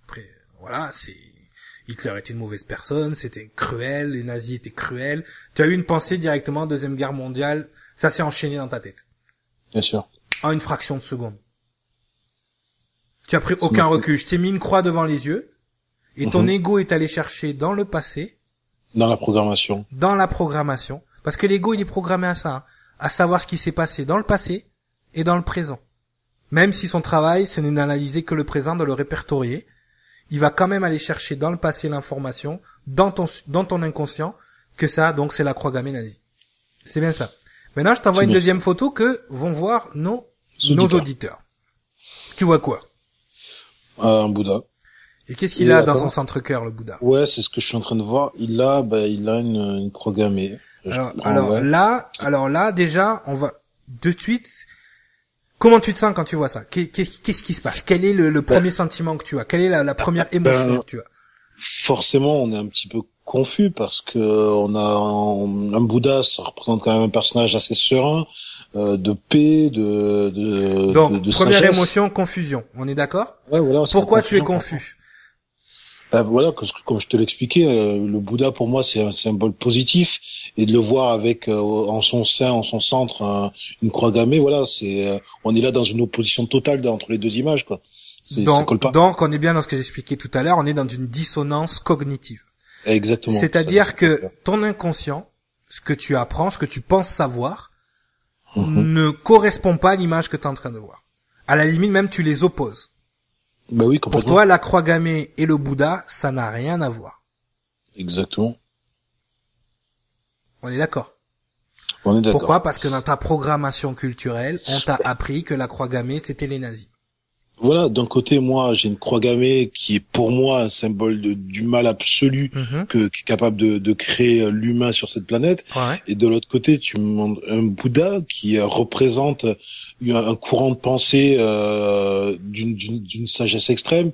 [SPEAKER 1] Après, voilà, c'est Hitler était une mauvaise personne, c'était cruel, les nazis étaient cruels. Tu as eu une pensée directement deuxième guerre mondiale. Ça s'est enchaîné dans ta tête
[SPEAKER 2] Bien sûr.
[SPEAKER 1] en une fraction de seconde. Tu as pris aucun
[SPEAKER 2] m'a
[SPEAKER 1] recul. Je t'ai mis une croix devant les yeux. Et ton
[SPEAKER 2] Mhm.
[SPEAKER 1] ego est allé chercher dans le passé
[SPEAKER 2] Dans la programmation.
[SPEAKER 1] dans la programmation. Parce que l'ego, il est programmé à ça, hein, à savoir ce qui s'est passé dans le passé et dans le présent. Même si son travail, ce n'est d'analyser que le présent, de le répertorier, il va quand même aller chercher dans le passé l'information, dans ton, dans ton inconscient, que ça, donc c'est la croix gammée nazie. C'est bien ça. Maintenant, je t'envoie une deuxième photo que vont voir nos,
[SPEAKER 2] Auditeurs.
[SPEAKER 1] nos auditeurs. Tu vois quoi?
[SPEAKER 2] Euh, un Bouddha.
[SPEAKER 1] Et qu'est-ce qu'il a dans son centre-cœur, le Bouddha?
[SPEAKER 2] Ouais, c'est ce que je suis en train de voir. Il a, bah, il a une, une croix gammée.
[SPEAKER 1] Alors,
[SPEAKER 2] prends,
[SPEAKER 1] alors
[SPEAKER 2] ouais.
[SPEAKER 1] là, alors là, déjà, on va de suite. Comment tu te sens quand tu vois ça? Qu'est- Qu'est-ce qui se passe? Quel est le, le premier sentiment que tu as? Quelle est la, la première émotion
[SPEAKER 2] Ben,
[SPEAKER 1] que tu as?
[SPEAKER 2] forcément, on est un petit peu confus parce que on a un, un Bouddha, ça représente quand même un personnage assez serein, euh, de paix, de de
[SPEAKER 1] Donc,
[SPEAKER 2] de, de
[SPEAKER 1] première
[SPEAKER 2] sagesse.
[SPEAKER 1] émotion, confusion. On est d'accord?
[SPEAKER 2] Ouais, voilà.
[SPEAKER 1] Pourquoi tu es confus?
[SPEAKER 2] Ben voilà, comme, je te l'expliquais, euh, le Bouddha pour moi c'est un symbole positif et de le voir avec euh, en son sein, en son centre, un- une croix gammée, voilà, c'est euh, on est là dans une opposition totale entre les deux images quoi. Ça
[SPEAKER 1] donc,
[SPEAKER 2] colle pas.
[SPEAKER 1] donc, on est bien dans ce que j'expliquais tout à l'heure. On est dans une dissonance cognitive.
[SPEAKER 2] Exactement.
[SPEAKER 1] C'est-à-dire
[SPEAKER 2] Ça,
[SPEAKER 1] que ton inconscient, ce que tu apprends, ce que tu penses savoir,
[SPEAKER 2] Mhm.
[SPEAKER 1] ne correspond pas à l'image que tu es en train de voir. À la limite, même tu les opposes.
[SPEAKER 2] Bah oui,
[SPEAKER 1] Pour toi, la croix gammée et le Bouddha, ça n'a rien à voir.
[SPEAKER 2] Exactement.
[SPEAKER 1] On est d'accord.
[SPEAKER 2] On est d'accord.
[SPEAKER 1] Pourquoi? Parce que dans ta programmation culturelle, on t'a appris que la croix gammée, c'était les nazis.
[SPEAKER 2] Voilà, d'un côté, moi, j'ai une croix gammée qui est pour moi un symbole de, du mal absolu
[SPEAKER 1] Mhm.
[SPEAKER 2] que, qui est capable de, de créer euh, l'humain sur cette planète.
[SPEAKER 1] Ouais.
[SPEAKER 2] Et de l'autre côté, tu me montres un Bouddha qui euh, représente un, un courant de pensée euh, d'une sagesse extrême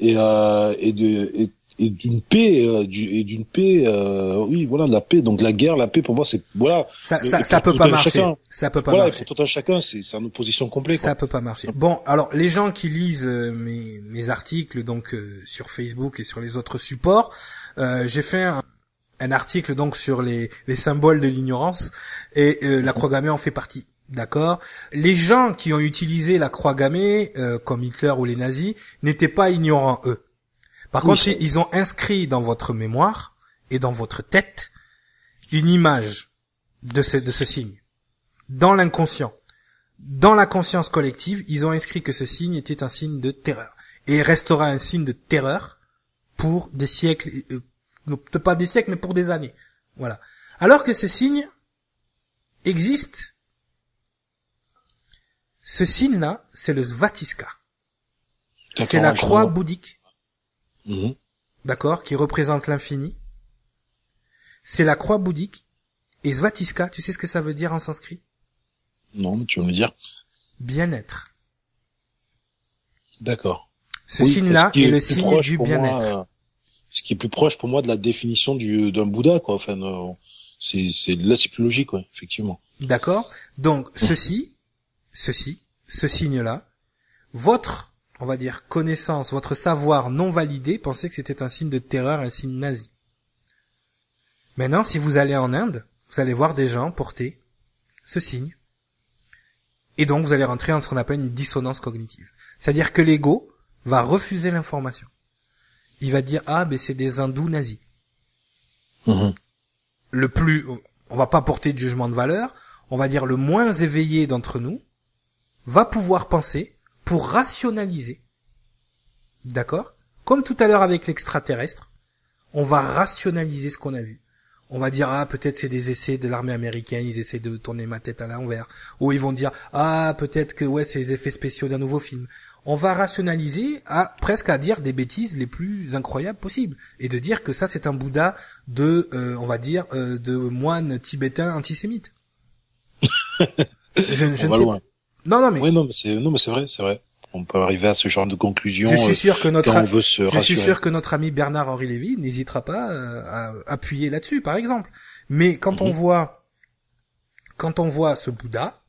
[SPEAKER 2] et, euh, et, de, et, et d'une paix euh, du, et d'une paix euh, oui voilà la paix donc la guerre la paix pour moi c'est voilà.
[SPEAKER 1] Ça ça, ça peut pas marcher.
[SPEAKER 2] chacun,
[SPEAKER 1] ça peut pas
[SPEAKER 2] voilà
[SPEAKER 1] marcher.
[SPEAKER 2] pour tout un chacun c'est c'est en opposition complète
[SPEAKER 1] ça peut pas marcher. Bon alors les gens qui lisent euh, mes mes articles donc euh, sur Facebook et sur les autres supports euh, j'ai fait un, un, article donc sur les les symboles de l'ignorance et la croix gammée en fait partie. D'accord? Les gens qui ont utilisé la croix gammée, comme Hitler ou les nazis, n'étaient pas ignorants, eux. Par contre, ils ont inscrit dans votre mémoire et dans votre tête une image de ce, de ce signe. Dans l'inconscient. Dans la conscience collective, ils ont inscrit que ce signe était un signe de terreur. Et restera un signe de terreur pour des siècles, euh, pas des siècles, mais pour des années. Voilà. Alors que ce signe existe. Ce signe-là, c'est le Svatiska. C'est la croix bouddhique
[SPEAKER 2] Mhm.
[SPEAKER 1] D'accord Qui représente l'infini. C'est la croix bouddhique. Et Svatiska, tu sais ce que ça veut dire en sanskrit?
[SPEAKER 2] Non, mais tu veux me dire
[SPEAKER 1] Bien-être.
[SPEAKER 2] D'accord.
[SPEAKER 1] Ce signe-là est, le signe du bien-être.
[SPEAKER 2] Euh, ce qui est plus proche pour moi de la définition du d'un Bouddha, quoi. Enfin, c'est c'est là c'est plus logique, ouais, effectivement.
[SPEAKER 1] D'accord? Donc ceci, ceci, ce signe-là, votre on va dire, connaissance, votre savoir non validé, pensez que c'était un signe de terreur, un signe nazi. Maintenant, si vous allez en Inde, vous allez voir des gens porter ce signe. Et donc, vous allez rentrer dans ce qu'on appelle une dissonance cognitive. C'est-à-dire que l'ego va refuser l'information. Il va dire, ah, ben c'est des hindous nazis.
[SPEAKER 2] Mhm.
[SPEAKER 1] Le plus, on va pas porter de jugement de valeur, on va dire le moins éveillé d'entre nous va pouvoir penser pour rationaliser. D'accord? Comme tout à l'heure avec l'extraterrestre, on va rationaliser ce qu'on a vu. On va dire ah peut-être c'est des essais de l'armée américaine, ils essaient de tourner ma tête à l'envers. Ou ils vont dire ah peut-être que ouais c'est les effets spéciaux d'un nouveau film. On va rationaliser à presque à dire des bêtises les plus incroyables possibles et de dire que ça c'est un Bouddha de euh, on va dire euh, de moine tibétain antisémite.
[SPEAKER 2] je, je ne sais pas. Non, non, mais. Oui, non, mais c'est, non, mais c'est vrai, c'est vrai. On peut arriver à ce genre de conclusion.
[SPEAKER 1] Je suis sûr que
[SPEAKER 2] euh,
[SPEAKER 1] notre,
[SPEAKER 2] veut se
[SPEAKER 1] je suis sûr que notre ami Bernard Henri Lévy n'hésitera pas euh, à appuyer là-dessus, par exemple. Mais quand on mhm. voit, quand on voit ce Bouddha,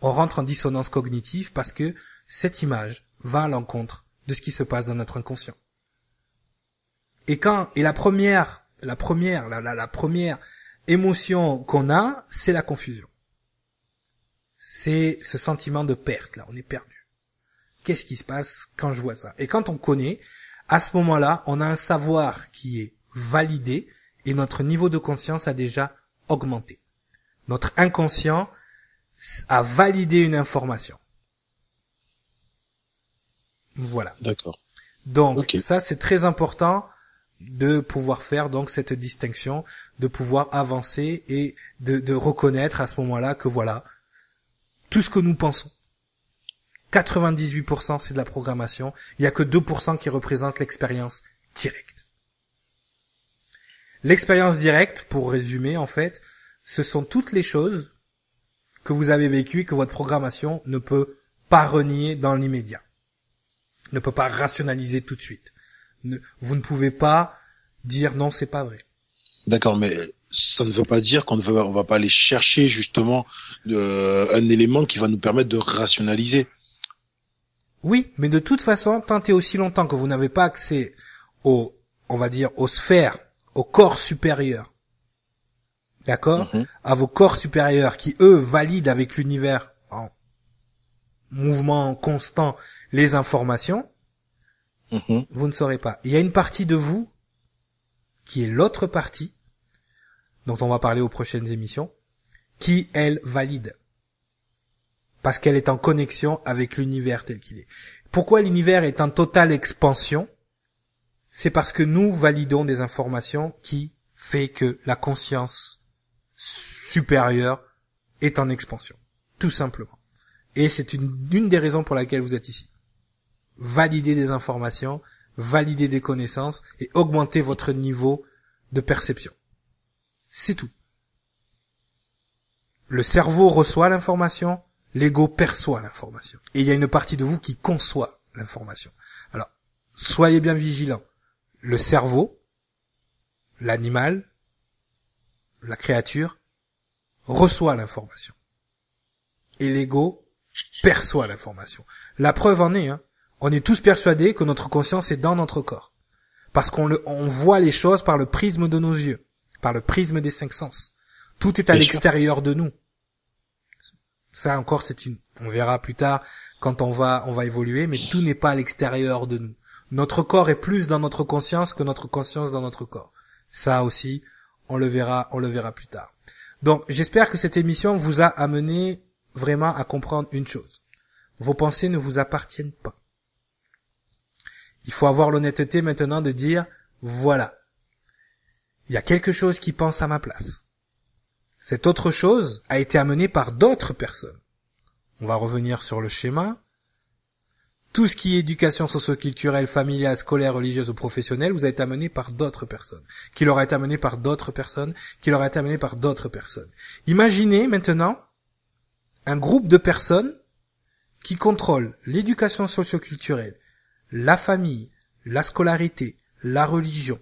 [SPEAKER 1] on rentre en dissonance cognitive parce que cette image va à l'encontre de ce qui se passe dans notre inconscient. Et quand, et la première, la première, la, la, la première émotion qu'on a, c'est la confusion c'est ce sentiment de perte, là, on est perdu. Qu'est-ce qui se passe quand je vois ça? Et quand on connaît, à ce moment-là, on a un savoir qui est validé et notre niveau de conscience a déjà augmenté. Notre inconscient a validé une information. Voilà.
[SPEAKER 2] D'accord.
[SPEAKER 1] Donc ça c'est très important de pouvoir faire donc cette distinction, de pouvoir avancer et de, de reconnaître à ce moment-là que voilà, tout ce que nous pensons. 98% c'est de la programmation, il n'y a que 2% qui représentent l'expérience directe. L'expérience directe, pour résumer en fait, ce sont toutes les choses que vous avez vécues que votre programmation ne peut pas renier dans l'immédiat. Ne peut pas rationaliser tout de suite. vous ne pouvez pas dire non, c'est pas vrai.
[SPEAKER 2] D'accord, mais ça ne veut pas dire qu'on ne va, on va pas aller chercher justement euh, un élément qui va nous permettre de rationaliser.
[SPEAKER 1] Oui, mais de toute façon, tant et aussi longtemps que vous n'avez pas accès au, on va dire, aux sphères, au corps supérieur, d'accord, mhm. à vos corps supérieurs qui eux valident avec l'univers en mouvement constant les informations,
[SPEAKER 2] mhm.
[SPEAKER 1] vous ne saurez pas. Il y a une partie de vous qui est l'autre partie dont on va parler aux prochaines émissions, qui, elle, valide. Parce qu'elle est en connexion avec l'univers tel qu'il est. Pourquoi l'univers est en totale expansion? C'est parce que nous validons des informations qui fait que la conscience supérieure est en expansion. Tout simplement. Et c'est une, des raisons pour laquelle vous êtes ici. Valider des informations, valider des connaissances et augmenter votre niveau de perception. C'est tout. Le cerveau reçoit l'information, l'ego perçoit l'information. Et il y a une partie de vous qui conçoit l'information. Alors, soyez bien vigilants. le cerveau, l'animal, la créature, reçoit l'information. Et l'ego perçoit l'information. La preuve en est, hein, on est tous persuadés que notre conscience est dans notre corps. Parce qu'on on voit les choses par le prisme de nos yeux, par le prisme des cinq sens. Tout est à l'extérieur de nous. Ça encore, c'est une, on verra plus tard quand on va, on va évoluer, mais tout n'est pas à l'extérieur de nous. Notre corps est plus dans notre conscience que notre conscience dans notre corps. Ça aussi, on le verra, on le verra plus tard. Donc, j'espère que cette émission vous a amené vraiment à comprendre une chose. Vos pensées ne vous appartiennent pas. Il faut avoir l'honnêteté maintenant de dire, voilà, il y a quelque chose qui pense à ma place. Cette autre chose a été amenée par d'autres personnes. On va revenir sur le schéma. Tout ce qui est éducation socioculturelle, familiale, scolaire, religieuse ou professionnelle vous a été amené par d'autres personnes, qui leur a été amené par d'autres personnes, qui leur a été amené par d'autres personnes. Imaginez maintenant un groupe de personnes qui contrôlent l'éducation socioculturelle, la famille, la scolarité, la religion,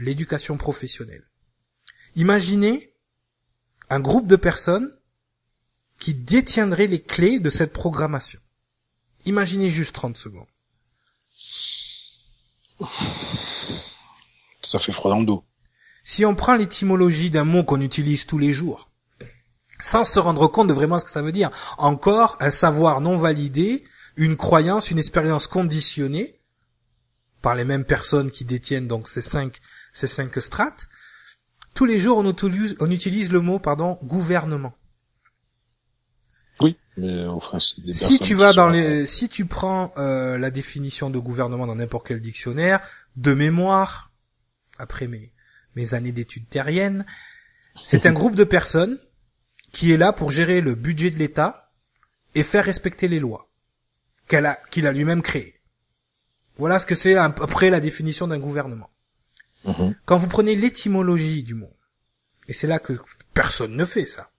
[SPEAKER 1] l'éducation professionnelle. Imaginez un groupe de personnes qui détiendraient les clés de cette programmation. Imaginez juste 30 secondes.
[SPEAKER 2] Ça fait froid dans le dos.
[SPEAKER 1] Si on prend l'étymologie d'un mot qu'on utilise tous les jours, sans se rendre compte de vraiment ce que ça veut dire. Encore un savoir non validé, une croyance, une expérience conditionnée par les mêmes personnes qui détiennent donc ces cinq, ces cinq strates. Tous les jours, on utilise, on utilise le mot, pardon, gouvernement.
[SPEAKER 2] Oui, mais enfin, c'est des
[SPEAKER 1] si tu vas dans les, si tu prends euh, la définition de gouvernement dans n'importe quel dictionnaire, de mémoire, après mes mes années d'études terriennes, c'est un groupe de personnes qui est là pour gérer le budget de l'État et faire respecter les lois qu'elle a, qu'il a lui-même créées. Voilà ce que c'est à peu près la définition d'un gouvernement.
[SPEAKER 2] Mhm.
[SPEAKER 1] Quand vous prenez l'étymologie du mot, et c'est là que personne ne fait ça,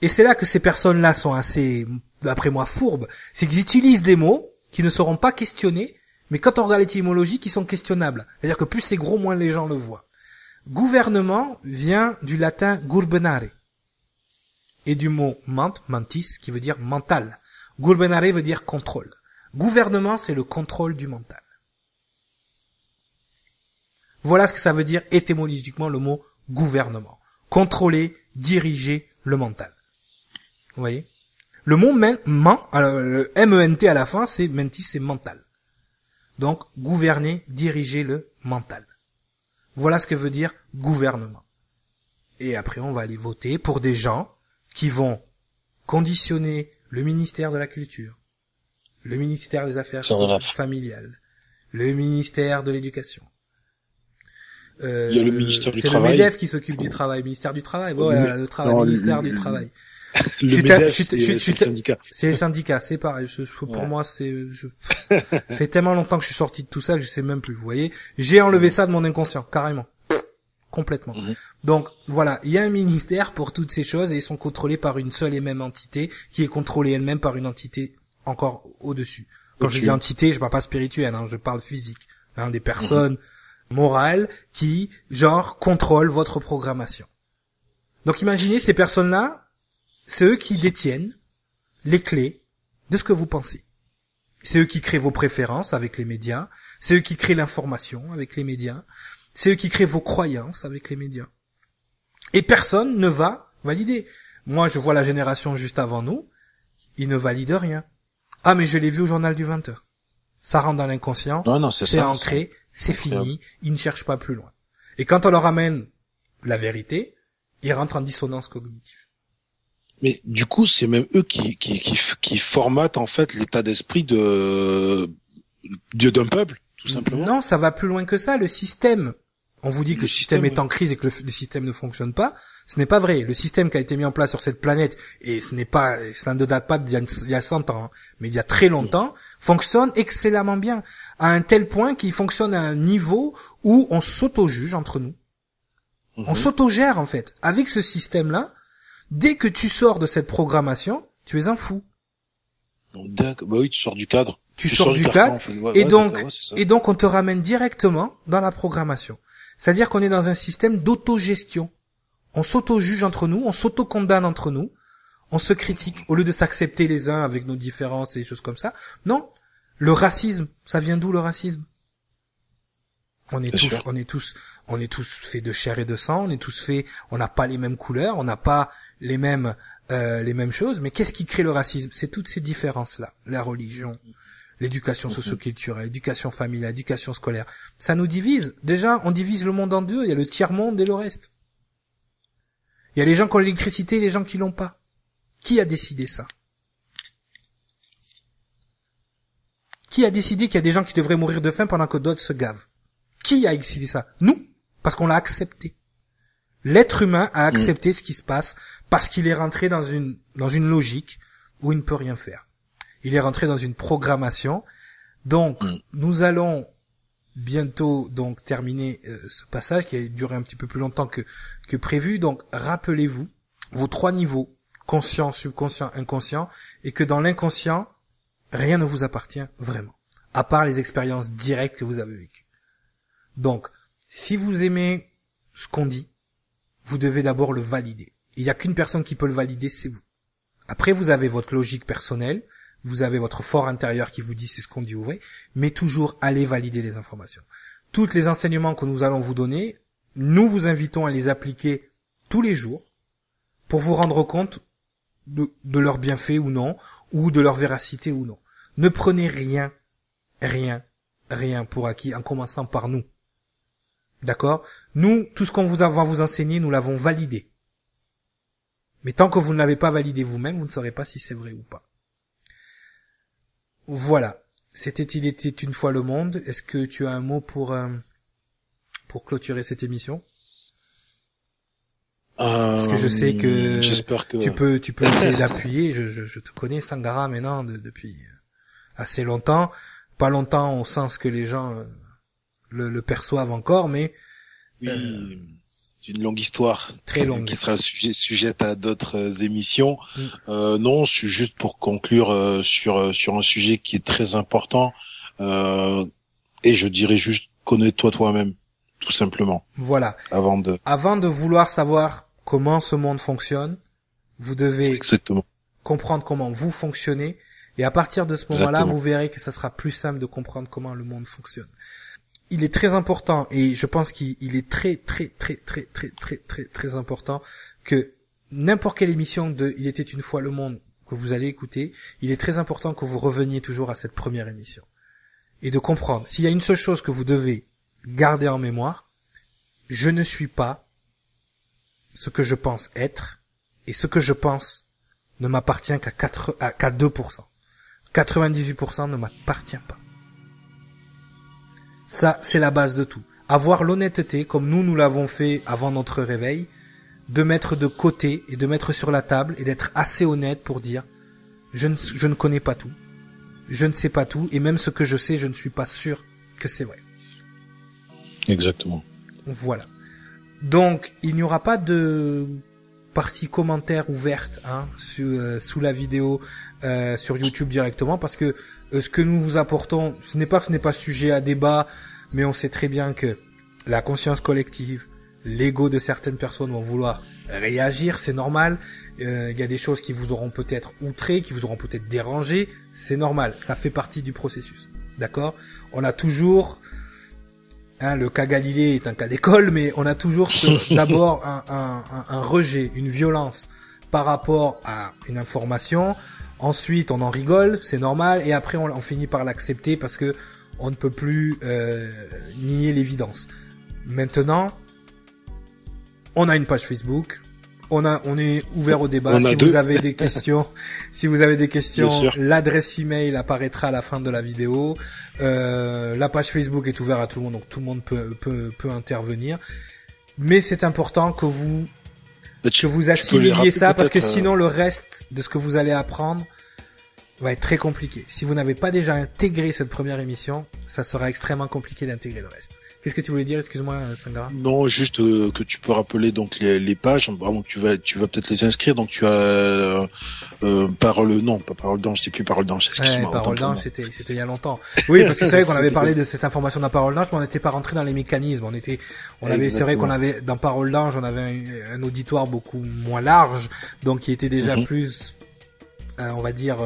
[SPEAKER 1] et c'est là que ces personnes-là sont assez, d'après moi, fourbes, c'est qu'ils utilisent des mots qui ne seront pas questionnés, mais quand on regarde l'étymologie, qui sont questionnables. C'est-à-dire que plus c'est gros, moins les gens le voient. Gouvernement vient du latin gurbenare, et du mot ment, mantis, qui veut dire mental. Gurbenare veut dire contrôle. Gouvernement, c'est le contrôle du mental. Voilà ce que ça veut dire étymologiquement le mot gouvernement. Contrôler, diriger le mental. Vous voyez? Le mot men, alors le M-E-N-T à la fin, c'est mentis, c'est mental. Donc, gouverner, diriger le mental. Voilà ce que veut dire gouvernement. Et après, on va aller voter pour des gens qui vont conditionner le ministère de la Culture, le ministère des Affaires familiales, le ministère de l'Éducation.
[SPEAKER 2] Euh, Il y a le ministère du
[SPEAKER 1] C'est
[SPEAKER 2] Travail.
[SPEAKER 1] le MEDEF qui s'occupe du travail, ministère du Travail. Voilà, le travail,
[SPEAKER 2] non,
[SPEAKER 1] ministère
[SPEAKER 2] le-
[SPEAKER 1] du Travail.
[SPEAKER 2] Le MEDEF, c'est
[SPEAKER 1] je suis-
[SPEAKER 2] c'est.
[SPEAKER 1] C'est les syndicats, c'est pareil. Je- je- pour
[SPEAKER 2] Ouais.
[SPEAKER 1] moi, c'est, je, fait tellement longtemps que je suis sorti de tout ça que je sais même plus. Vous voyez, j'ai enlevé ça de mon inconscient, carrément, complètement.
[SPEAKER 2] Mhm.
[SPEAKER 1] Donc voilà, il y a un ministère pour toutes ces choses et ils sont contrôlés par une seule et même entité qui est contrôlée elle-même par une entité encore au-dessus. Quand je dis entité, je parle pas spirituelle, hein, je parle physique. Hein, des personnes morales qui, genre, contrôlent votre programmation. Donc imaginez ces personnes-là, c'est eux qui détiennent les clés de ce que vous pensez. C'est eux qui créent vos préférences avec les médias, c'est eux qui créent l'information avec les médias, c'est eux qui créent vos croyances avec les médias. Et personne ne va valider. Moi, je vois la génération juste avant nous, ils ne valident rien. Ah, mais je l'ai vu au journal du 20h. Ça rentre dans l'inconscient,
[SPEAKER 2] c'est
[SPEAKER 1] ancré, c'est fini, ils ne cherchent pas plus loin. Et quand on leur amène la vérité, ils rentrent en dissonance cognitive.
[SPEAKER 2] Mais du coup, c'est même eux qui, qui, qui, qui formatent en fait l'état d'esprit de Dieu d'un peuple, tout simplement.
[SPEAKER 1] Non, ça va plus loin que ça. Le système, on vous dit que
[SPEAKER 2] Le
[SPEAKER 1] le système,
[SPEAKER 2] système,
[SPEAKER 1] est en crise et que le, le système ne fonctionne pas. Ce n'est pas vrai. Le système qui a été mis en place sur cette planète, et ce n'est pas, cela ne date pas d'il y a, il y a 100 ans, hein, mais il y a très longtemps, fonctionne excellemment bien. À un tel point qu'il fonctionne à un niveau où on s'auto-juge entre nous. On
[SPEAKER 2] Mhm.
[SPEAKER 1] s'autogère, en fait. Avec ce système-là, dès que tu sors de cette programmation, tu es un fou.
[SPEAKER 2] D'accord. Bah oui, tu sors du cadre.
[SPEAKER 1] Tu, sors, du cadre. et donc, et donc, on te ramène directement dans la programmation. C'est-à-dire qu'on est dans un système d'autogestion. On s'auto-juge entre nous, on s'auto-condamne entre nous, on se critique au lieu de s'accepter les uns avec nos différences et des choses comme ça. Non, le racisme, ça vient d'où le racisme? On est tous, on est tous, on est tous faits de chair et de sang. On est tous faits, on n'a pas les mêmes couleurs, on n'a pas les mêmes euh, les mêmes choses. Mais qu'est-ce qui crée le racisme? C'est toutes ces différences là, la religion, l'éducation socioculturelle, l'éducation familiale, l'éducation scolaire. Ça nous divise. Déjà, on divise le monde en deux. Il y a le tiers monde et le reste. Il y a les gens qui ont l'électricité et les gens qui l'ont pas. Qui a décidé ça? Qui a décidé qu'il y a des gens qui devraient mourir de faim pendant que d'autres se gavent? Qui a décidé ça? Nous, parce qu'on l'a accepté. L'être humain a accepté ce qui se passe parce qu'il est rentré dans une dans une logique où il ne peut rien faire. Il est rentré dans une programmation. Donc, mm. nous allons bientôt donc terminer euh, ce passage qui a duré un petit peu plus longtemps que que prévu. Donc, rappelez-vous vos trois niveaux conscient, subconscient, inconscient, et que dans l'inconscient, rien ne vous appartient vraiment, à part les expériences directes que vous avez vécues. Donc, si vous aimez ce qu'on dit, vous devez d'abord le valider. Il n'y a qu'une personne qui peut le valider, c'est vous. Après, vous avez votre logique personnelle, vous avez votre fort intérieur qui vous dit c'est ce qu'on dit ou vrai, mais toujours allez valider les informations. Tous les enseignements que nous allons vous donner, nous vous invitons à les appliquer tous les jours pour vous rendre compte de, de leur bienfait ou non, ou de leur véracité ou non. Ne prenez rien, rien, rien pour acquis en commençant par nous. D'accord? Nous, tout ce qu'on vous va vous enseigner, nous l'avons validé. Mais tant que vous ne l'avez pas validé vous-même, vous ne saurez pas si c'est vrai ou pas. Voilà. C'était Il était une fois le monde. Est-ce que tu as un mot pour, euh, pour clôturer cette émission? Parce que je sais que,
[SPEAKER 2] euh, que
[SPEAKER 1] tu peux, tu peux essayer d'appuyer. Je, je, je, te connais Sangara maintenant depuis assez longtemps, pas longtemps au sens que les gens euh, le, le perçoivent encore, mais
[SPEAKER 2] oui, euh, une longue histoire
[SPEAKER 1] très longue
[SPEAKER 2] qui sera sujet, sujette à d'autres émissions. Mm. Euh, non, juste pour conclure sur sur un sujet qui est très important et je dirais juste connais-toi toi-même tout simplement.
[SPEAKER 1] Voilà.
[SPEAKER 2] Avant de
[SPEAKER 1] avant de vouloir savoir comment ce monde fonctionne. Vous devez
[SPEAKER 2] Exactement.
[SPEAKER 1] comprendre comment vous fonctionnez. Et à partir de ce moment-là, vous verrez que ça sera plus simple de comprendre comment le monde fonctionne. Il est très important, et je pense qu'il est très, très, très, très, très, très, très, très important que n'importe quelle émission de Il était une fois le monde que vous allez écouter, il est très important que vous reveniez toujours à cette première émission. Et de comprendre, s'il y a une seule chose que vous devez garder en mémoire, je ne suis pas ce que je pense être, et ce que je pense ne m'appartient qu'à 4, à, 2%. 98% ne m'appartient pas. Ça, c'est la base de tout. Avoir l'honnêteté, comme nous, nous l'avons fait avant notre réveil, de mettre de côté et de mettre sur la table et d'être assez honnête pour dire, je ne, je ne connais pas tout. Je ne sais pas tout, et même ce que je sais, je ne suis pas sûr que c'est vrai.
[SPEAKER 2] Exactement.
[SPEAKER 1] Voilà. Donc, il n'y aura pas de partie commentaire ouverte hein, euh, sous, la vidéo euh, sur YouTube directement parce que euh, ce que nous vous apportons, ce n'est pas ce n'est pas sujet à débat, mais on sait très bien que la conscience collective, l'ego de certaines personnes vont vouloir réagir, c'est normal. Il y a des choses qui vous auront peut-être outré, qui vous auront peut-être dérangé, c'est normal, ça fait partie du processus. D'accord? On a toujours Hein, le cas Galilée est un cas d'école, mais on a toujours d'abord un, un, un, rejet, une violence par rapport à une information. Ensuite, on en rigole, c'est normal, et après, on, on finit par l'accepter parce que on ne peut plus euh, nier l'évidence. Maintenant, on a une page Facebook, on a, on est ouvert au débat. si vous avez des questions, si vous avez des questions, l'adresse email apparaîtra à la fin de la vidéo. Euh, la page Facebook est ouverte à tout le monde, donc tout le monde peut peut, peut intervenir. Mais c'est important que vous que vous assimiliez ça parce que euh, sinon le reste de ce que vous allez apprendre va être très compliqué. Si vous n'avez pas déjà intégré cette première émission, ça sera extrêmement compliqué d'intégrer le reste. Qu'est-ce que tu voulais dire, excuse-moi, Sangara
[SPEAKER 2] Non, juste euh, que tu peux rappeler donc les, les pages. Vraiment, tu vas, tu vas peut-être les inscrire. Donc tu as euh, euh parole, non, pas parole d'ange, c'est plus parole d'ange.
[SPEAKER 1] Excuse-moi. Ouais, parole d'ange, c'était, c'était il y a longtemps. Oui, parce que c'est vrai qu'on avait parlé de cette information dans parole d'ange, mais on n'était pas rentré dans les mécanismes. On était, on avait, c'est vrai qu'on avait dans parole d'ange, on avait un, auditoire beaucoup moins large, donc qui était déjà mhm. plus, euh, on va dire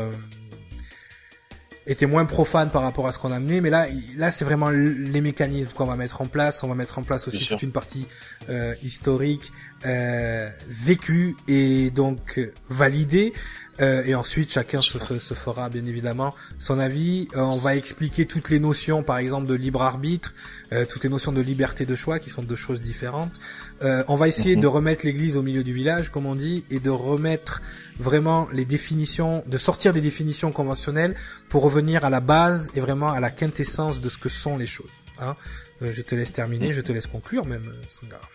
[SPEAKER 1] était moins profane par rapport à ce qu'on a amené, mais là, là, c'est vraiment les mécanismes qu'on va mettre en place. On va mettre en place aussi toute une partie euh, historique, euh, vécue et donc validée. Euh, et ensuite, chacun se, se, fera bien évidemment son avis. Euh, on va expliquer toutes les notions, par exemple, de libre arbitre, euh, toutes les notions de liberté de choix, qui sont deux choses différentes. on va essayer mhm. de remettre l'Église au milieu du village, comme on dit, et de remettre vraiment les définitions, de sortir des définitions conventionnelles pour revenir à la base et vraiment à la quintessence de ce que sont les choses. Hein. je te laisse terminer, je te laisse conclure même, Sangara.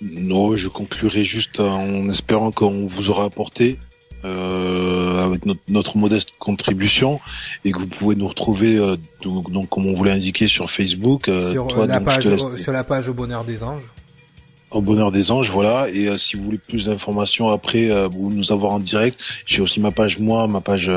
[SPEAKER 2] Non, je conclurai juste en espérant qu'on vous aura apporté euh, avec notre, notre, modeste contribution et que vous pouvez nous retrouver euh, donc, donc, comme on vous l'a indiqué sur Facebook
[SPEAKER 1] euh, sur toi, la page sur la page au bonheur des anges.
[SPEAKER 2] Au bonheur des anges voilà. Et si vous voulez plus d'informations après vous nous avoir en direct j'ai aussi ma page moi ma page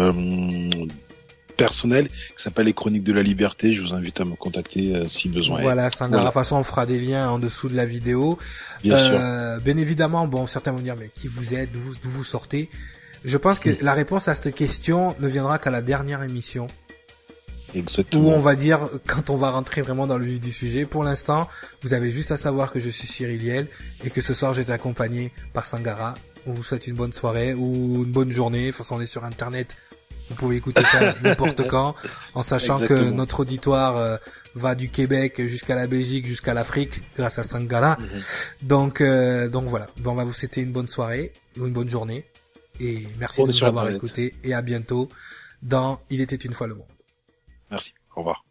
[SPEAKER 2] personnelle qui s'appelle les chroniques de la liberté. Je vous invite à me contacter si besoin
[SPEAKER 1] voilà ça voilà. la façon on fera des liens en dessous de la vidéo. Bien sûr. bien évidemment bon certains vont dire mais qui vous êtes d'où vous, vous sortez? Je pense que la réponse à cette question ne viendra qu'à la dernière émission.
[SPEAKER 2] Exactement.
[SPEAKER 1] Où on va dire, quand on va rentrer vraiment dans le vif du sujet, pour l'instant, vous avez juste à savoir que je suis Cyril et que ce soir j'étais accompagné par Sangara. On vous souhaite une bonne soirée ou une bonne journée. De toute façon, on est sur Internet. Vous pouvez écouter ça n'importe quand, en sachant que notre auditoire euh, va du Québec jusqu'à la Belgique, jusqu'à l'Afrique, grâce à Sangara. Mhm. Donc, euh, donc voilà. Bon, on va vous souhaiter une bonne soirée ou une bonne journée. Et merci de nous avoir écoutés et à bientôt dans Il était une fois le monde.
[SPEAKER 2] Merci. Au revoir.